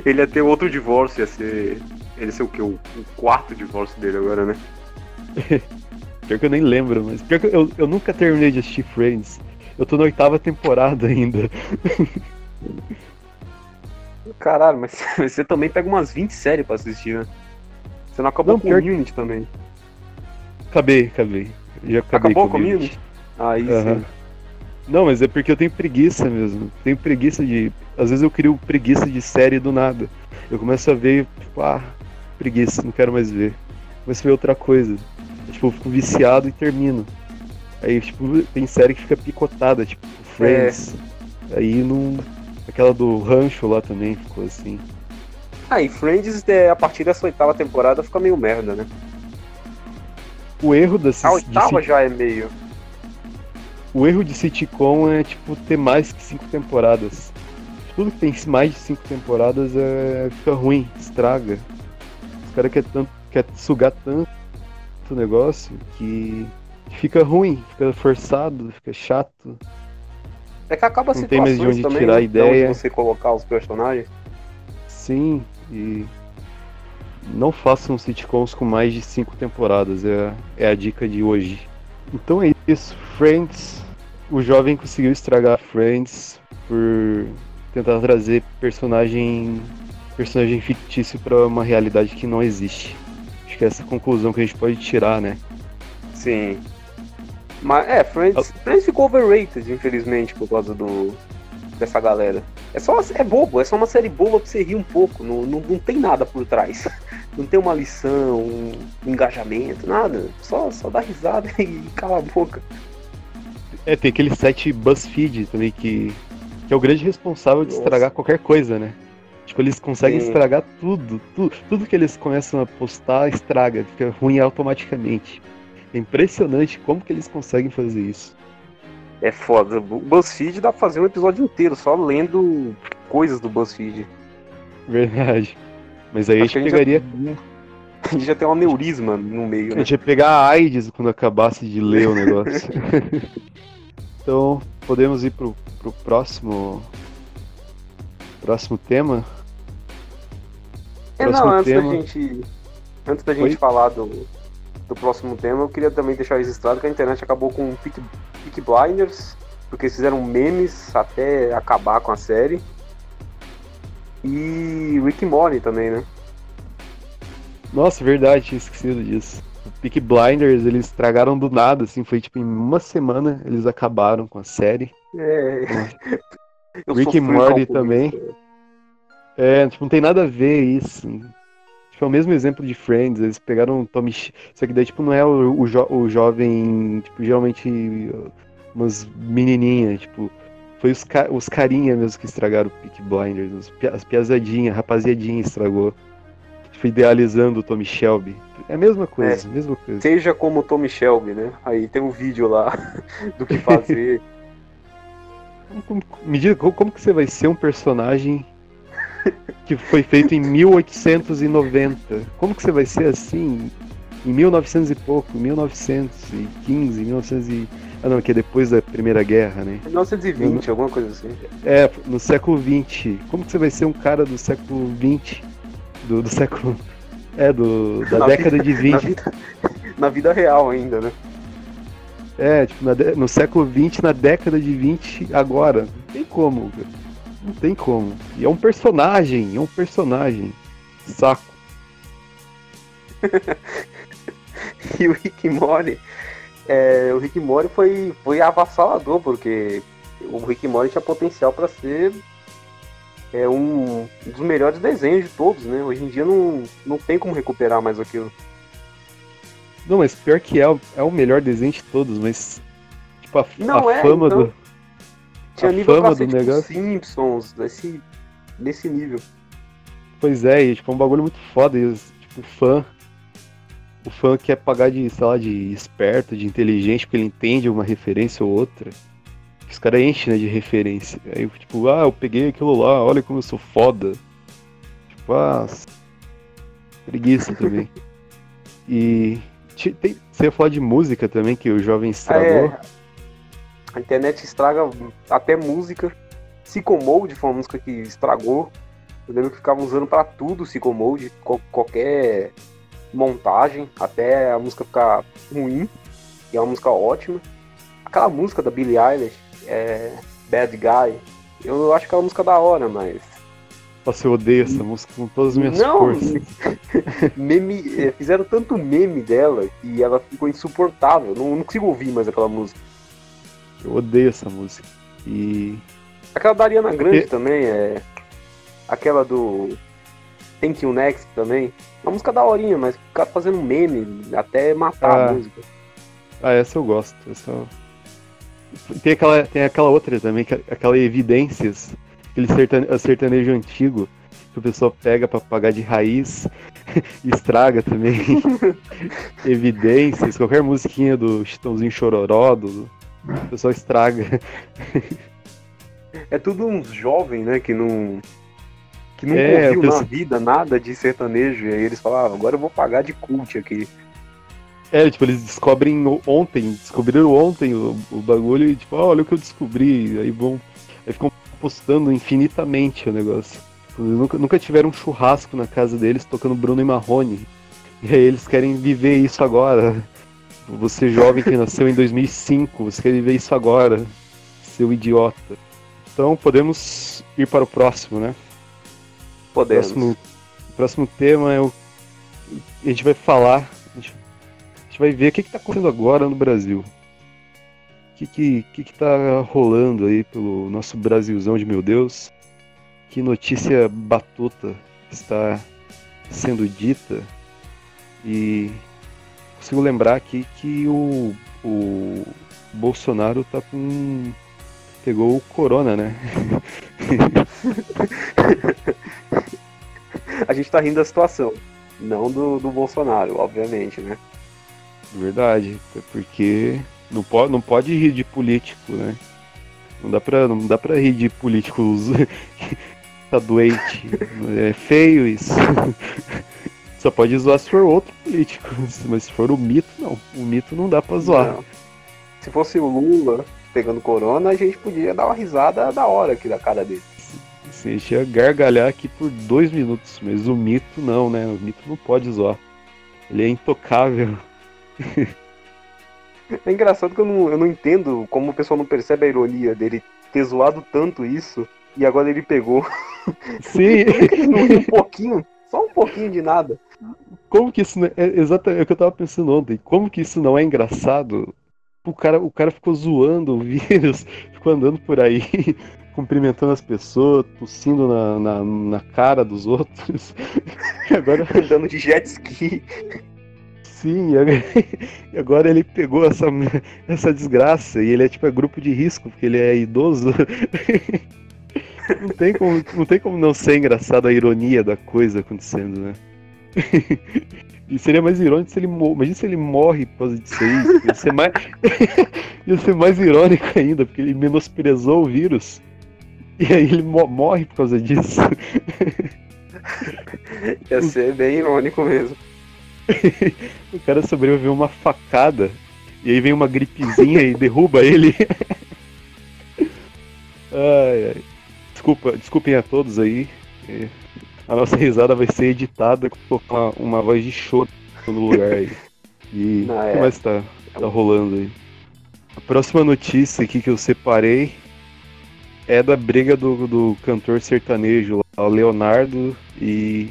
Speaker 2: Ele ia ter outro divórcio, ia ser. Ele ia ser o quê? O, o quarto divórcio dele agora, né?
Speaker 1: Pior que eu nem lembro, mas pior que eu, eu nunca terminei de assistir Friends. Eu tô na oitava temporada ainda.
Speaker 2: Caralho, mas você também pega umas 20 séries pra assistir, né? Você não acabou
Speaker 1: Não,
Speaker 2: com o
Speaker 1: que-
Speaker 2: Community também.
Speaker 1: Acabei, acabei. Já acabei
Speaker 2: Acabou
Speaker 1: com o
Speaker 2: Community? Aí
Speaker 1: Aham.
Speaker 2: sim.
Speaker 1: Não, mas é porque eu tenho preguiça mesmo. Tenho preguiça de. Às vezes eu crio preguiça de série do nada. Eu começo a ver, tipo, ah, preguiça, não quero mais ver. Começo a ver outra coisa. Tipo, eu fico viciado e termino. Aí, tipo, tem série que fica picotada, tipo, Friends. Aí não. Aquela do Rancho lá também ficou assim.
Speaker 2: Ah, e Friends, é, a partir dessa oitava temporada, fica meio merda, né?
Speaker 1: O erro dessas.
Speaker 2: A
Speaker 1: de
Speaker 2: oitava
Speaker 1: sit-
Speaker 2: já é meio.
Speaker 1: O erro de sitcom é, tipo, ter mais que cinco temporadas. Tudo que tem mais de cinco temporadas é... fica ruim, estraga. Os caras querem tanto, quer sugar tanto o negócio que fica ruim, fica forçado, fica chato.
Speaker 2: É que acaba situações
Speaker 1: tem mais de onde
Speaker 2: também,
Speaker 1: tirar
Speaker 2: né,
Speaker 1: ideia.
Speaker 2: de onde você colocar os personagens.
Speaker 1: Sim, e. não façam sitcoms com mais de cinco temporadas, é, é a dica de hoje. Então é isso, Friends. O jovem conseguiu estragar Friends por tentar trazer personagem personagem fictício para uma realidade que não existe. Acho que é essa conclusão que a gente pode tirar, né?
Speaker 2: Sim. Mas é, Friends, Friends ficou overrated, infelizmente, por causa do dessa galera. É só é bobo, é só uma série boba pra você rir um pouco, não, não, não tem nada por trás. Não tem uma lição, um engajamento, nada. Só, só dá risada e cala a boca.
Speaker 1: É, tem aquele site BuzzFeed também que, que é o grande responsável de Nossa. estragar qualquer coisa, né? Tipo, eles conseguem Sim. estragar tudo, tudo. Tudo que eles começam a postar estraga, fica ruim automaticamente. É impressionante como que eles conseguem fazer isso.
Speaker 2: É foda. O BuzzFeed dá pra fazer um episódio inteiro só lendo coisas do BuzzFeed.
Speaker 1: Verdade. Mas aí Acho a gente pegaria.
Speaker 2: A gente já tem um aneurisma no meio.
Speaker 1: Né? A gente ia pegar a AIDS quando acabasse de ler o negócio. então, podemos ir pro, pro próximo. Próximo tema?
Speaker 2: É, próximo não, antes tema... da gente. Antes da gente Oi? falar do, do próximo tema, eu queria também deixar registrado que a internet acabou com o Peak, Peak Blinders, porque eles fizeram memes até acabar com a série. E Rick Morty também, né?
Speaker 1: Nossa, verdade, tinha esquecido disso. Peak Blinders, eles estragaram do nada, assim, foi tipo em uma semana eles acabaram com a série.
Speaker 2: É.
Speaker 1: Rick Morty também. É, tipo, não tem nada a ver isso. É o mesmo exemplo de Friends, eles pegaram o Tommy. Só que daí, tipo, não é o, o, jo o jovem, tipo, geralmente umas menininhas, tipo. Foi os, ca os carinha mesmo que estragaram o Peak Blinders, as piazadinhas, rapaziadinha estragou. Tipo, idealizando o Tommy Shelby. É a mesma coisa, é, mesma coisa.
Speaker 2: Seja como o Tommy Shelby, né? Aí tem um vídeo lá do que fazer.
Speaker 1: me diga, como que você vai ser um personagem que foi feito em 1890. Como que você vai ser assim em 1900 e pouco, 1915, 1900 e... Ah não, que é depois da Primeira Guerra, né?
Speaker 2: 1920, no... alguma coisa assim.
Speaker 1: É, no século 20. Como que você vai ser um cara do século 20? Do, do século... É, do, da na década vida, de 20.
Speaker 2: Na vida, na vida real ainda, né?
Speaker 1: É, tipo, no século 20, na década de 20, agora. Não tem como, cara. Não tem como. E é um personagem, é um personagem. Saco.
Speaker 2: e o Rick Mori, é, o Rick Mori foi, foi avassalador, porque o Rick Mori tinha potencial para ser é, um, dos melhores desenhos de todos, né? Hoje em dia não, não tem como recuperar mais aquilo.
Speaker 1: Não, mas pior que é, é o melhor desenho de todos, mas tipo, a, a é, fama então... do
Speaker 2: tinha a nível fama pra ser, do tipo, negócio. Simpsons, desse, desse nível.
Speaker 1: Pois é, e tipo, é um bagulho muito foda. E, tipo, o fã. O fã quer pagar de, sei lá, de esperto, de inteligente, porque ele entende uma referência ou outra. Os caras enchem né, de referência. Aí, tipo, ah, eu peguei aquilo lá, olha como eu sou foda. Tipo, ah. Preguiça também. e. Tem, você ia falar de música também, que o jovem estragou. Ah, é.
Speaker 2: A internet estraga até música. Psychomode foi uma música que estragou. Eu lembro que ficavam usando para tudo Psychomode, qualquer montagem, até a música ficar ruim, e é uma música ótima. Aquela música da Billie Eilish, é Bad Guy, eu acho que é uma música da hora, mas.
Speaker 1: Nossa, eu odeio essa música com todas as minhas Não, forças.
Speaker 2: meme, é, fizeram tanto meme dela que ela ficou insuportável. Não, não consigo ouvir mais aquela música.
Speaker 1: Eu odeio essa música. E.
Speaker 2: Aquela da Ariana Grande e... também, é. Aquela do. Thank You Next também. Uma música da horinha, mas ficar fazendo meme até matar ah. a música.
Speaker 1: Ah, essa eu gosto. Essa... Tem, aquela, tem aquela outra também, é aquela Evidências, aquele sertane... sertanejo antigo, que o pessoal pega para pagar de raiz e estraga também. Evidências, qualquer musiquinha do Chitãozinho Chororó, do, o pessoal estraga.
Speaker 2: É tudo uns jovens, né, que não. Que nunca é, ouviu penso... na vida nada de sertanejo. E aí eles falavam, ah, agora eu vou pagar de cult aqui.
Speaker 1: É, tipo, eles descobrem ontem, descobriram ontem o, o bagulho e tipo, oh, olha o que eu descobri. Aí vão. Aí ficam postando infinitamente o negócio. Nunca, nunca tiveram um churrasco na casa deles tocando Bruno e Marrone. E aí eles querem viver isso agora. Você jovem que nasceu em 2005, você quer viver isso agora, seu idiota. Então podemos ir para o próximo, né?
Speaker 2: Podemos.
Speaker 1: Próximo, próximo tema é o. A gente vai falar. A gente, a gente vai ver o que está acontecendo agora no Brasil. O que, que, que, que tá rolando aí pelo nosso Brasilzão de meu Deus? Que notícia batuta está sendo dita? E consigo lembrar aqui que o, o Bolsonaro tá com. pegou o corona, né?
Speaker 2: A gente tá rindo da situação. Não do, do Bolsonaro, obviamente, né?
Speaker 1: Verdade. É porque não pode, não pode rir de político, né? Não dá pra, não dá pra rir de políticos tá doente. É feio isso. Só pode zoar se for outro político. Mas se for o mito, não. O mito não dá pra zoar. Não.
Speaker 2: Se fosse o Lula pegando corona, a gente podia dar uma risada da hora aqui da cara dele.
Speaker 1: Sim, a gente ia gargalhar aqui por dois minutos, mas o mito não, né? O mito não pode zoar. Ele é intocável.
Speaker 2: É engraçado que eu não, eu não entendo como o pessoal não percebe a ironia dele ter zoado tanto isso e agora ele pegou.
Speaker 1: Sim.
Speaker 2: um pouquinho, só um pouquinho de nada.
Speaker 1: Como que isso não é, é exatamente é o que eu tava pensando ontem. Como que isso não é engraçado? O cara, o cara ficou zoando o vírus, ficou andando por aí, cumprimentando as pessoas, tossindo na, na, na cara dos outros.
Speaker 2: E agora andando de jet ski.
Speaker 1: Sim, e agora ele pegou essa, essa desgraça e ele é tipo é grupo de risco, porque ele é idoso. Não tem como não, tem como não ser engraçado a ironia da coisa acontecendo, né? E seria mais irônico se ele morre. Imagina se ele morre por causa disso aí. Ia ser mais, ia ser mais irônico ainda, porque ele menosprezou o vírus. E aí ele morre por causa disso.
Speaker 2: Ia ser bem irônico mesmo.
Speaker 1: o cara sobreviveu uma facada. E aí vem uma gripezinha e derruba ele. ai, ai. Desculpa, desculpem a todos aí. A nossa risada vai ser editada com uma, uma voz de choro no lugar aí. E o que mais tá, tá rolando aí? A próxima notícia aqui que eu separei é da briga do, do cantor sertanejo, o Leonardo e,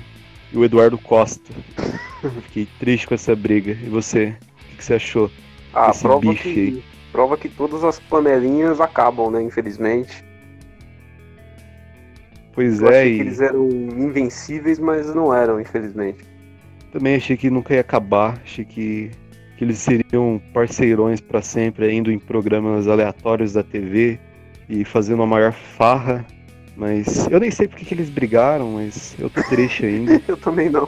Speaker 1: e o Eduardo Costa. Fiquei triste com essa briga. E você? O que, você achou?
Speaker 2: Ah, prova que, prova que todas as panelinhas acabam, né? Infelizmente.
Speaker 1: Pois
Speaker 2: eu
Speaker 1: é.
Speaker 2: Achei e... que eles eram invencíveis, mas não eram, infelizmente.
Speaker 1: Também achei que nunca ia acabar. Achei que, que eles seriam parceirões para sempre, indo em programas aleatórios da TV e fazendo uma maior farra. Mas eu nem sei porque que eles brigaram, mas eu tô triste ainda.
Speaker 2: eu também não.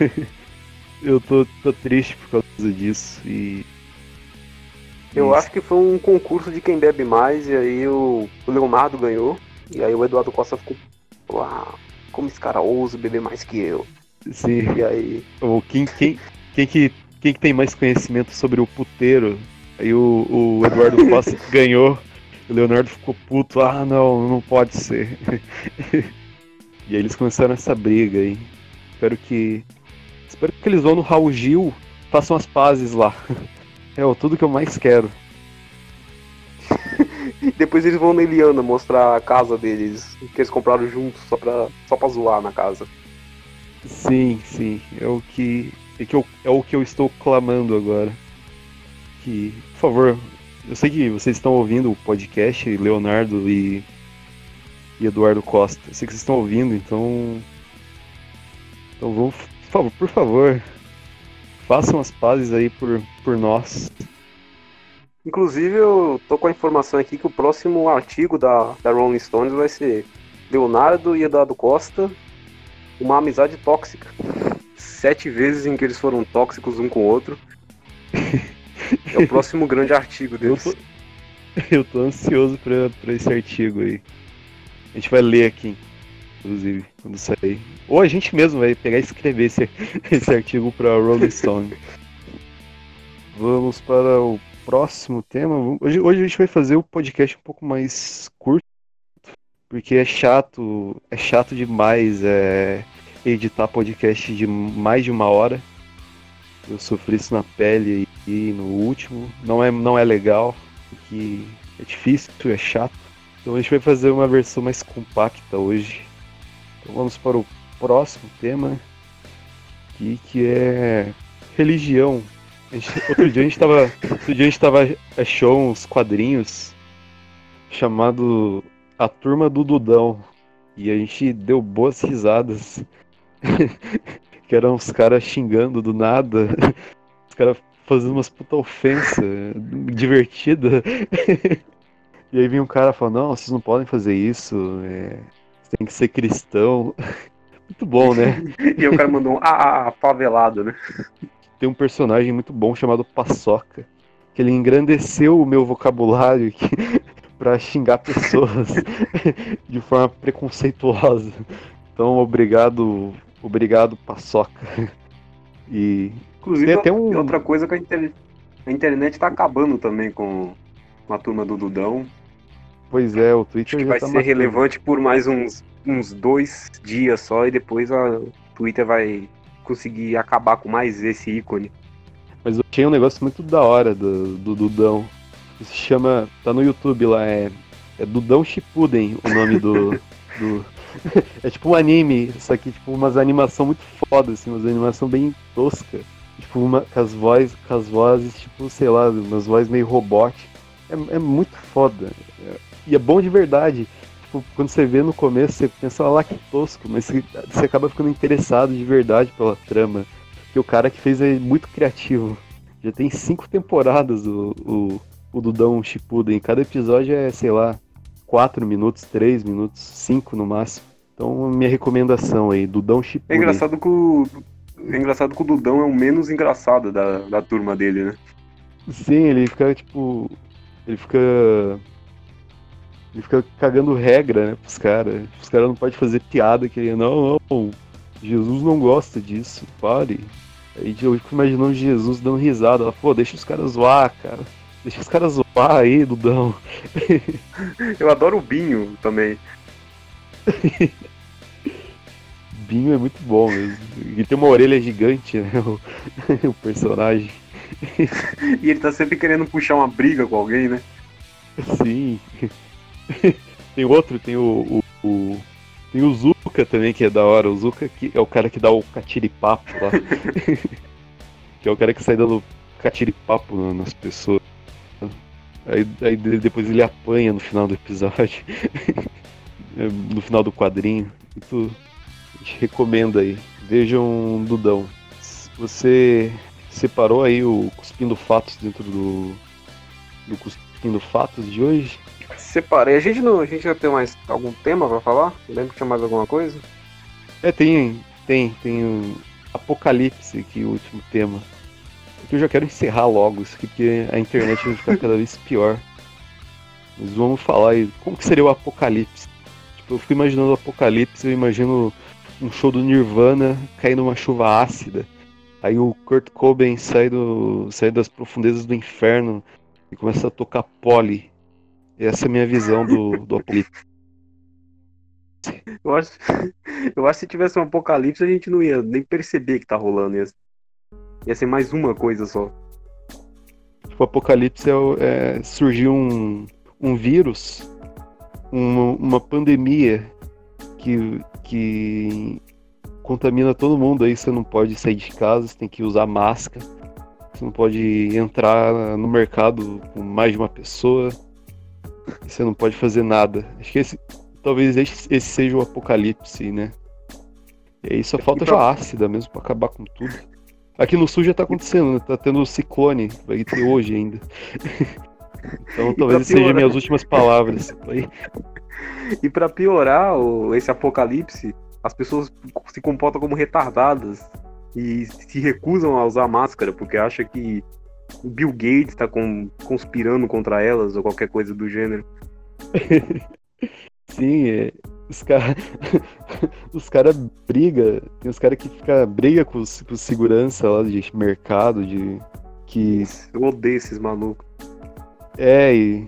Speaker 1: eu tô, tô triste por causa disso e.
Speaker 2: Eu acho que foi um concurso de quem bebe mais, e aí o Leonardo ganhou. E aí o Eduardo Costa ficou, uau, como esse cara ousa beber mais que eu.
Speaker 1: Sim.
Speaker 2: E aí.
Speaker 1: Ou quem, quem, quem, que, quem que tem mais conhecimento sobre o puteiro? Aí o, o Eduardo Costa ganhou. O Leonardo ficou puto, ah não, não pode ser. e aí eles começaram essa briga aí. Espero que. Espero que eles vão no Raul Gil, façam as pazes lá. É tudo que eu mais quero.
Speaker 2: Depois eles vão na Eliana mostrar a casa deles, que eles compraram juntos só pra, só pra zoar na casa.
Speaker 1: Sim, sim. É o que. É, que eu, é o que eu estou clamando agora. Que, por favor, eu sei que vocês estão ouvindo o podcast, Leonardo e, e Eduardo Costa. Eu sei que vocês estão ouvindo, então. Então vamos, por favor, por favor, façam as pazes aí por, por nós.
Speaker 2: Inclusive, eu tô com a informação aqui que o próximo artigo da, da Rolling Stones vai ser Leonardo e Eduardo Costa, uma amizade tóxica. Sete vezes em que eles foram tóxicos um com o outro. É o próximo grande artigo deles.
Speaker 1: Eu tô, eu tô ansioso pra, pra esse artigo aí. A gente vai ler aqui, inclusive, quando sair. Ou a gente mesmo vai pegar e escrever esse, esse artigo pra Rolling Stone. Vamos para o próximo tema. Hoje, hoje a gente vai fazer o podcast um pouco mais curto, porque é chato, é chato demais é, editar podcast de mais de uma hora. Eu sofri isso na pele e no último. Não é, não é legal, porque é difícil, é chato. Então a gente vai fazer uma versão mais compacta hoje. Então vamos para o próximo tema, aqui, que é religião. Gente, outro dia a gente tava. Outro dia a gente tava. Achou uns quadrinhos chamado A Turma do Dudão. E a gente deu boas risadas. que eram os caras xingando do nada. Os caras fazendo umas puta ofensa divertida. e aí vinha um cara falando, não, vocês não podem fazer isso. É... Tem que ser cristão. Muito bom, né?
Speaker 2: e o cara mandou um ah, ah, favelado, né?
Speaker 1: Tem um personagem muito bom chamado Paçoca. Que ele engrandeceu o meu vocabulário que... para xingar pessoas de forma preconceituosa. Então, obrigado, obrigado Paçoca. E
Speaker 2: inclusive tem até um... outra coisa que a internet, a internet tá acabando também com, com a turma do Dudão.
Speaker 1: Pois é, o Twitter
Speaker 2: Acho que vai tá ser matando. relevante por mais uns, uns dois dias só e depois o Twitter vai conseguir acabar com mais esse ícone.
Speaker 1: Mas eu achei um negócio muito da hora do, do Dudão. Se chama. tá no YouTube lá, é. É Dudão Shippuden o nome do. do... é tipo um anime, só que tipo umas animação muito foda, assim, umas animação bem tosca. Tipo, uma, com as vozes, com as vozes, tipo, sei lá, umas vozes meio robóticas. É, é muito foda. É e é bom de verdade. Tipo, quando você vê no começo, você pensa lá que tosco, mas você, você acaba ficando interessado de verdade pela trama. Porque o cara que fez é muito criativo. Já tem cinco temporadas o, o, o Dudão Shippuden. Cada episódio é, sei lá, quatro minutos, três minutos, cinco no máximo. Então, minha recomendação aí, Dudão Shippuden.
Speaker 2: É engraçado que o, é engraçado que o Dudão é o menos engraçado da, da turma dele, né?
Speaker 1: Sim, ele fica, tipo... Ele fica ele fica cagando regra, né, pros caras. Os caras não podem fazer piada que não, não, Jesus não gosta disso, pare. Aí eu fico imaginando Jesus dando risada. Ela, pô, deixa os caras zoar, cara. Deixa os caras zoar aí, Dudão.
Speaker 2: Eu adoro o Binho também.
Speaker 1: Binho é muito bom mesmo. Ele tem uma orelha gigante, né? O, o personagem.
Speaker 2: e ele tá sempre querendo puxar uma briga com alguém, né?
Speaker 1: Sim. tem outro, tem o, o, o, Tem o Zuka também, que é da hora. O Zuka que é o cara que dá o catiripapo lá. que é o cara que sai dando catiripapo nas pessoas. Aí, aí depois ele apanha no final do episódio. no final do quadrinho. Muito, a gente recomenda aí. Vejam Dudão. Você separou aí o Cuspindo Fatos dentro do, do Cuspindo Fatos de hoje?
Speaker 2: Separei. A gente não. A gente já tem mais algum tema pra falar? Lembra que tinha mais alguma coisa?
Speaker 1: É, tem. Tem, tem um Apocalipse aqui, o último tema. É eu já quero encerrar logo isso aqui, porque a internet vai ficar cada vez pior. Mas vamos falar aí. Como que seria o Apocalipse? Tipo, eu fico imaginando o Apocalipse, eu imagino um show do Nirvana caindo uma chuva ácida. Aí o Kurt Cobain sai, do, sai das profundezas do inferno e começa a tocar pole essa é a minha visão do, do apocalipse.
Speaker 2: Eu acho, eu acho que se tivesse um apocalipse a gente não ia nem perceber que tá rolando isso. Ia ser mais uma coisa só.
Speaker 1: Tipo, o apocalipse é, é surgir um, um vírus, uma, uma pandemia que, que contamina todo mundo. Aí você não pode sair de casa, você tem que usar máscara. Você não pode entrar no mercado com mais de uma pessoa você não pode fazer nada. Acho que esse, talvez esse, esse seja o apocalipse, né? E aí só falta já ácida mesmo pra acabar com tudo. Aqui no sul já tá acontecendo, né? Tá tendo ciclone, vai ter hoje ainda. então talvez sejam minhas últimas palavras.
Speaker 2: e para piorar o, esse apocalipse, as pessoas se comportam como retardadas e se recusam a usar máscara porque acham que o Bill Gates tá com, conspirando contra elas ou qualquer coisa do gênero.
Speaker 1: Sim, é, os caras os cara briga, tem os caras que fica briga com os, com segurança lá de mercado, de que
Speaker 2: eu odeio esses malucos.
Speaker 1: É, e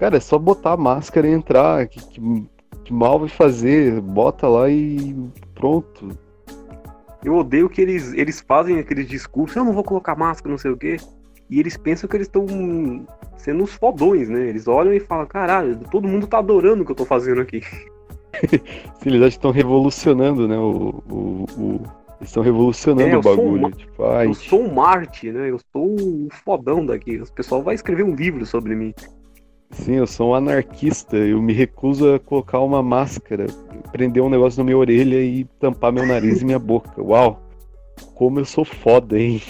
Speaker 1: Cara, é só botar a máscara e entrar. Que, que, que mal vai fazer? Bota lá e pronto.
Speaker 2: Eu odeio que eles, eles fazem aqueles discursos, eu não vou colocar máscara, não sei o quê. E eles pensam que eles estão sendo os fodões, né? Eles olham e falam, caralho, todo mundo tá adorando o que eu tô fazendo aqui.
Speaker 1: Sim, eles acham que estão revolucionando, né? O, o, o... Eles estão revolucionando
Speaker 2: É,
Speaker 1: o
Speaker 2: sou
Speaker 1: bagulho.
Speaker 2: uma-
Speaker 1: Tipo, ai,
Speaker 2: Eu sou um Marte, né? Eu sou o fodão daqui. O pessoal vai escrever um livro sobre mim.
Speaker 1: Sim, eu sou um anarquista. Eu me recuso a colocar uma máscara, prender um negócio na minha orelha e tampar meu nariz e minha boca. Uau! Como eu sou foda, hein?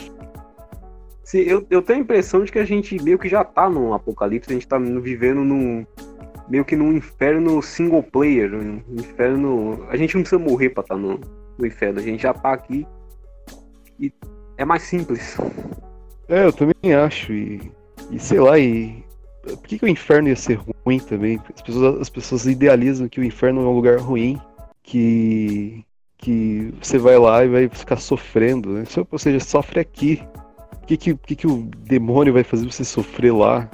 Speaker 2: Sim, eu, eu tenho a impressão de que a gente meio que já tá num apocalipse, a gente tá vivendo num. meio que num inferno single player. Um inferno. A gente não precisa morrer pra estar no, no inferno, a gente já tá aqui. E é mais simples.
Speaker 1: É, eu também acho. E, e sei lá, e. Por que, que o inferno ia ser ruim também? As pessoas, as pessoas idealizam que o inferno é um lugar ruim, que. que você vai lá e vai ficar sofrendo, né? Ou seja, sofre aqui. Por que, que, que, que o demônio vai fazer você sofrer lá?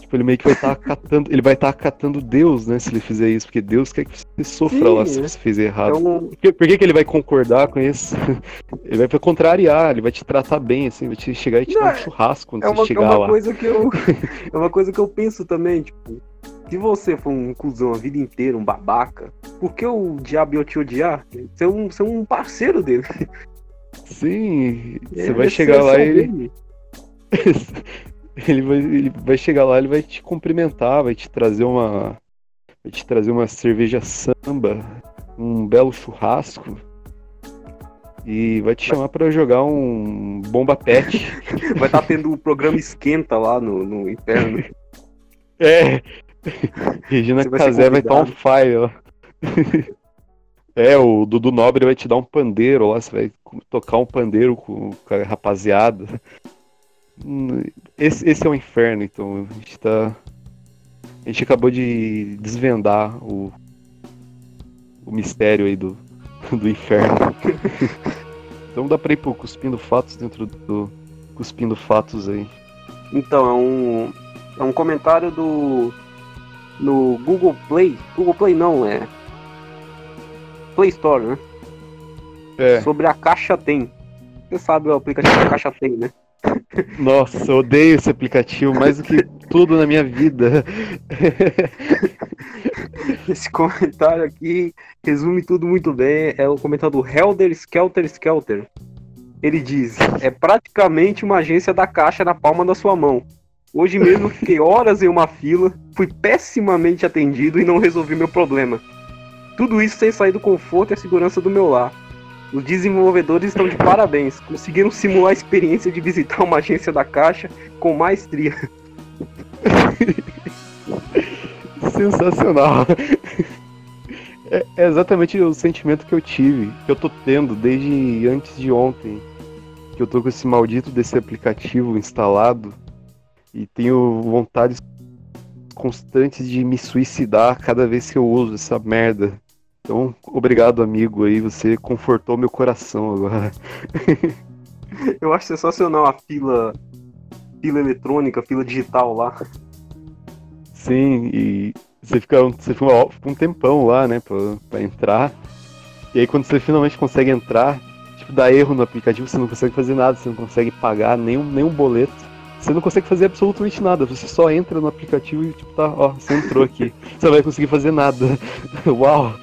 Speaker 1: Tipo, ele meio que vai estar acatando. Ele vai estar acatando Deus, né? Se ele fizer isso, porque Deus quer que você sofra
Speaker 2: Sim,
Speaker 1: lá se
Speaker 2: é.
Speaker 1: você fez errado.
Speaker 2: Então,
Speaker 1: Por que, por que, que ele vai concordar com isso? Ele vai contrariar, ele vai te tratar bem, assim, vai te chegar e te
Speaker 2: Não,
Speaker 1: dar um churrasco quando
Speaker 2: é
Speaker 1: você
Speaker 2: uma, é
Speaker 1: chegar
Speaker 2: uma
Speaker 1: lá.
Speaker 2: coisa que eu. é uma coisa que eu penso também, tipo. Se você for um cuzão a vida inteira, um babaca, por que o diabo ia te odiar? Você é um, você é um parceiro dele.
Speaker 1: Sim, você
Speaker 2: Ele
Speaker 1: vai
Speaker 2: é
Speaker 1: chegar lá e ele, vai, ele vai chegar lá, ele vai te cumprimentar, vai te trazer uma. Vai te trazer uma cerveja samba, um belo churrasco. E vai te chamar pra jogar um bomba pet.
Speaker 2: Vai estar tendo o programa Esquenta lá no, no inferno.
Speaker 1: É! Regina
Speaker 2: Você vai ser
Speaker 1: Casé vai estar on
Speaker 2: convidado.
Speaker 1: fire lá. É, o Dudu Nobre vai te dar um pandeiro lá, você vai tocar um pandeiro com, com a rapaziada. Esse, esse é o inferno, então. A gente tá. A gente acabou de desvendar o, o mistério aí do, do inferno. Então dá pra ir pro Cuspindo Fatos dentro do Cuspindo Fatos aí.
Speaker 2: Então, é um, é um comentário do. No Google Play. Google Play não, é. Play Store, né?
Speaker 1: É,
Speaker 2: Sobre a Caixa Tem. Você sabe o aplicativo da Caixa Tem, né?
Speaker 1: Nossa, odeio esse aplicativo mais do que tudo na minha vida.
Speaker 2: Esse comentário aqui resume tudo muito bem. É o comentário do Helder Skelter Skelter. Ele diz: É praticamente uma agência da Caixa na palma da sua mão. Hoje mesmo fiquei horas em uma fila, fui pessimamente atendido e não resolvi meu problema. Tudo isso sem sair do conforto e a segurança do meu lar. Os desenvolvedores estão de parabéns, conseguiram simular a experiência de visitar uma agência da Caixa com maestria.
Speaker 1: Sensacional. É, é exatamente o sentimento que eu tive, que eu tô tendo desde antes de ontem. Que eu tô com esse maldito desse aplicativo instalado e tenho vontades constantes de me suicidar cada vez que eu uso essa merda. Então, obrigado, amigo, aí você confortou meu coração agora.
Speaker 2: Eu acho sensacional a fila, fila eletrônica, fila digital lá.
Speaker 1: Sim, e você fica, você fica um- tempão lá, né, pra, pra entrar. E aí quando você finalmente consegue entrar, tipo, dá erro no aplicativo, você não consegue fazer nada, você não consegue pagar nenhum, nenhum boleto. Você não consegue fazer absolutamente nada, você só entra no aplicativo e tipo, tá, ó, você entrou aqui. Você não vai conseguir fazer nada. Uau!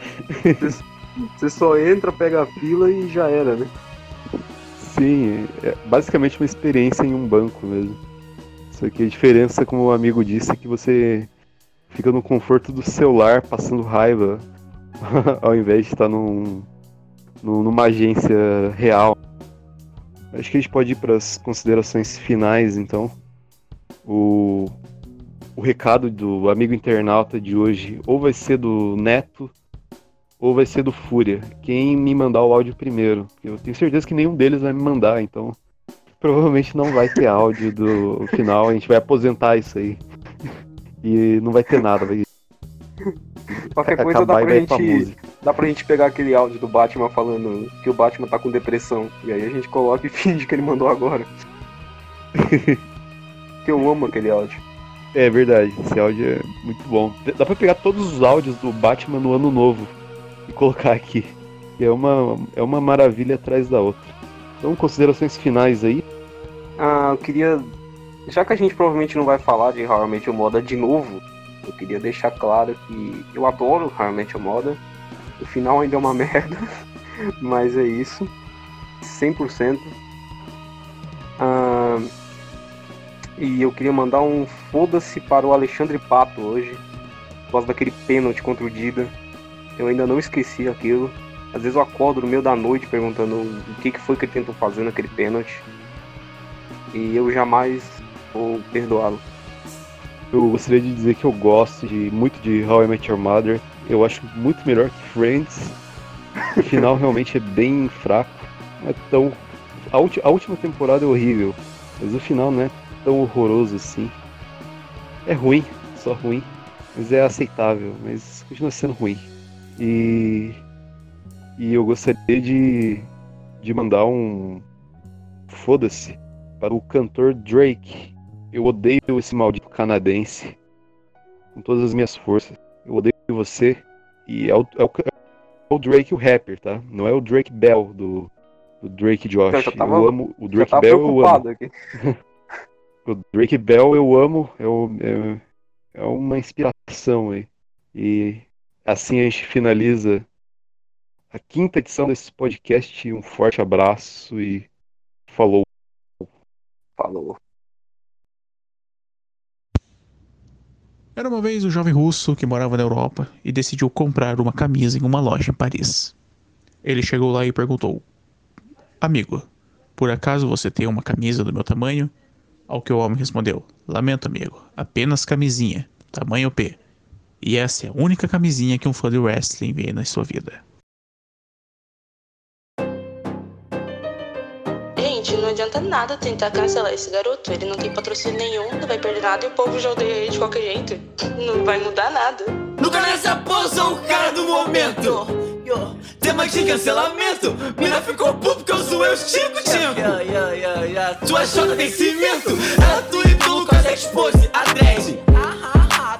Speaker 2: Você só entra, pega a fila e já era, né?
Speaker 1: Sim, é basicamente uma experiência em um banco mesmo. Só que a diferença, como o amigo disse, é que você fica no conforto do celular passando raiva ao invés de estar num, num- numa agência real. Acho que a gente pode ir para as considerações finais, então. O, o recado do amigo internauta de hoje ou vai ser do Neto ou vai ser do Fúria. Quem me mandar o áudio primeiro. Eu tenho certeza que nenhum deles vai me mandar, então provavelmente não vai ter áudio do final. A gente vai aposentar isso aí. E não vai ter nada. Vai
Speaker 2: Qualquer coisa dá
Speaker 1: e
Speaker 2: pra gente,
Speaker 1: música.
Speaker 2: Dá pra gente pegar aquele áudio do Batman falando que o Batman tá com depressão. E aí a gente coloca e finge que ele mandou agora. que eu amo aquele áudio.
Speaker 1: É verdade, esse áudio é muito bom. Dá pra pegar todos os áudios do Batman no ano novo e colocar aqui. É uma, é uma maravilha atrás da outra. Então, considerações finais aí.
Speaker 2: Ah, eu queria. Já que a gente provavelmente não vai falar de Your Moda de novo, eu queria deixar claro que eu adoro Your Moda. O final ainda é uma merda, mas é isso. 100%. Ah, e eu queria mandar um foda-se para o Alexandre Pato hoje, por causa daquele pênalti contra o Dida. Eu ainda não esqueci aquilo. Às vezes eu acordo no meio da noite perguntando o que, que foi que ele tentou fazer naquele pênalti. E eu jamais vou perdoá-lo.
Speaker 1: Eu gostaria de dizer que eu gosto de, muito de How I Met Your Mother. Eu acho muito melhor que Friends. O final realmente é bem fraco. Então, a, a última temporada é horrível, mas o final não é tão horroroso assim. É ruim, só ruim, mas é aceitável, mas continua sendo ruim. E e eu gostaria de, de mandar um foda-se para o cantor Drake. Eu odeio esse maldito canadense com todas as minhas forças. Odeio você. E é o, é o, é o Drake o rapper, tá? Não é o Drake Bell do, do Drake Josh.
Speaker 2: Eu, tava,
Speaker 1: eu amo o Drake Bell, eu amo. Aqui. o Drake Bell eu amo, é, é uma inspiração aí. E assim a gente finaliza a quinta edição desse podcast. Um forte abraço e falou.
Speaker 2: Falou.
Speaker 3: Era uma vez um jovem russo que morava na Europa e decidiu comprar uma camisa em uma loja em Paris. Ele chegou lá e perguntou: Amigo, por acaso você tem uma camisa do meu tamanho? Ao que o homem respondeu: Lamento, amigo, apenas camisinha, tamanho P. E essa é a única camisinha que um fã de wrestling vê na sua vida.
Speaker 4: Adianta nada tentar cancelar esse garoto. Ele não tem patrocínio nenhum, não vai perder nada e o povo já odeia ele de qualquer jeito. Não vai mudar nada.
Speaker 5: Nunca nessa sou o cara do momento. Tema de cancelamento. Mina ficou puto porque eu zoei os tico tico. Tua chota tem cimento. Ela tu e tu quase expose a dread.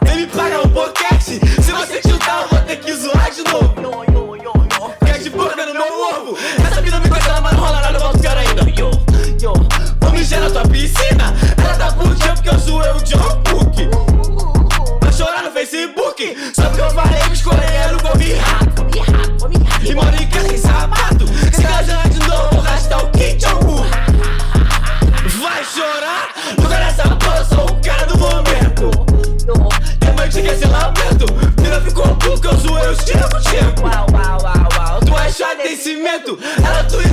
Speaker 5: Vem me pagar um boquete. Se você chutar, eu vou ter que zoar de novo. Quer de boca no meu ovo. Essa vida me cancela, mas não rola nada, eu ainda. Vou mijar na tua piscina. Ela tá putinha porque eu zoei o John Cook. Vai chorar no Facebook. Só porque eu falei que escolher era o Gobi Rato. E mano, em casa sem sapato. Se casando de novo, vou gastar o Kim Jong-un. Vai chorar? Nunca nessa porra, sou o cara do momento. É mãe que esse lamento. Mina ficou que eu zoei os tico tico. Tu é chata tem cimento. Ela tweetou,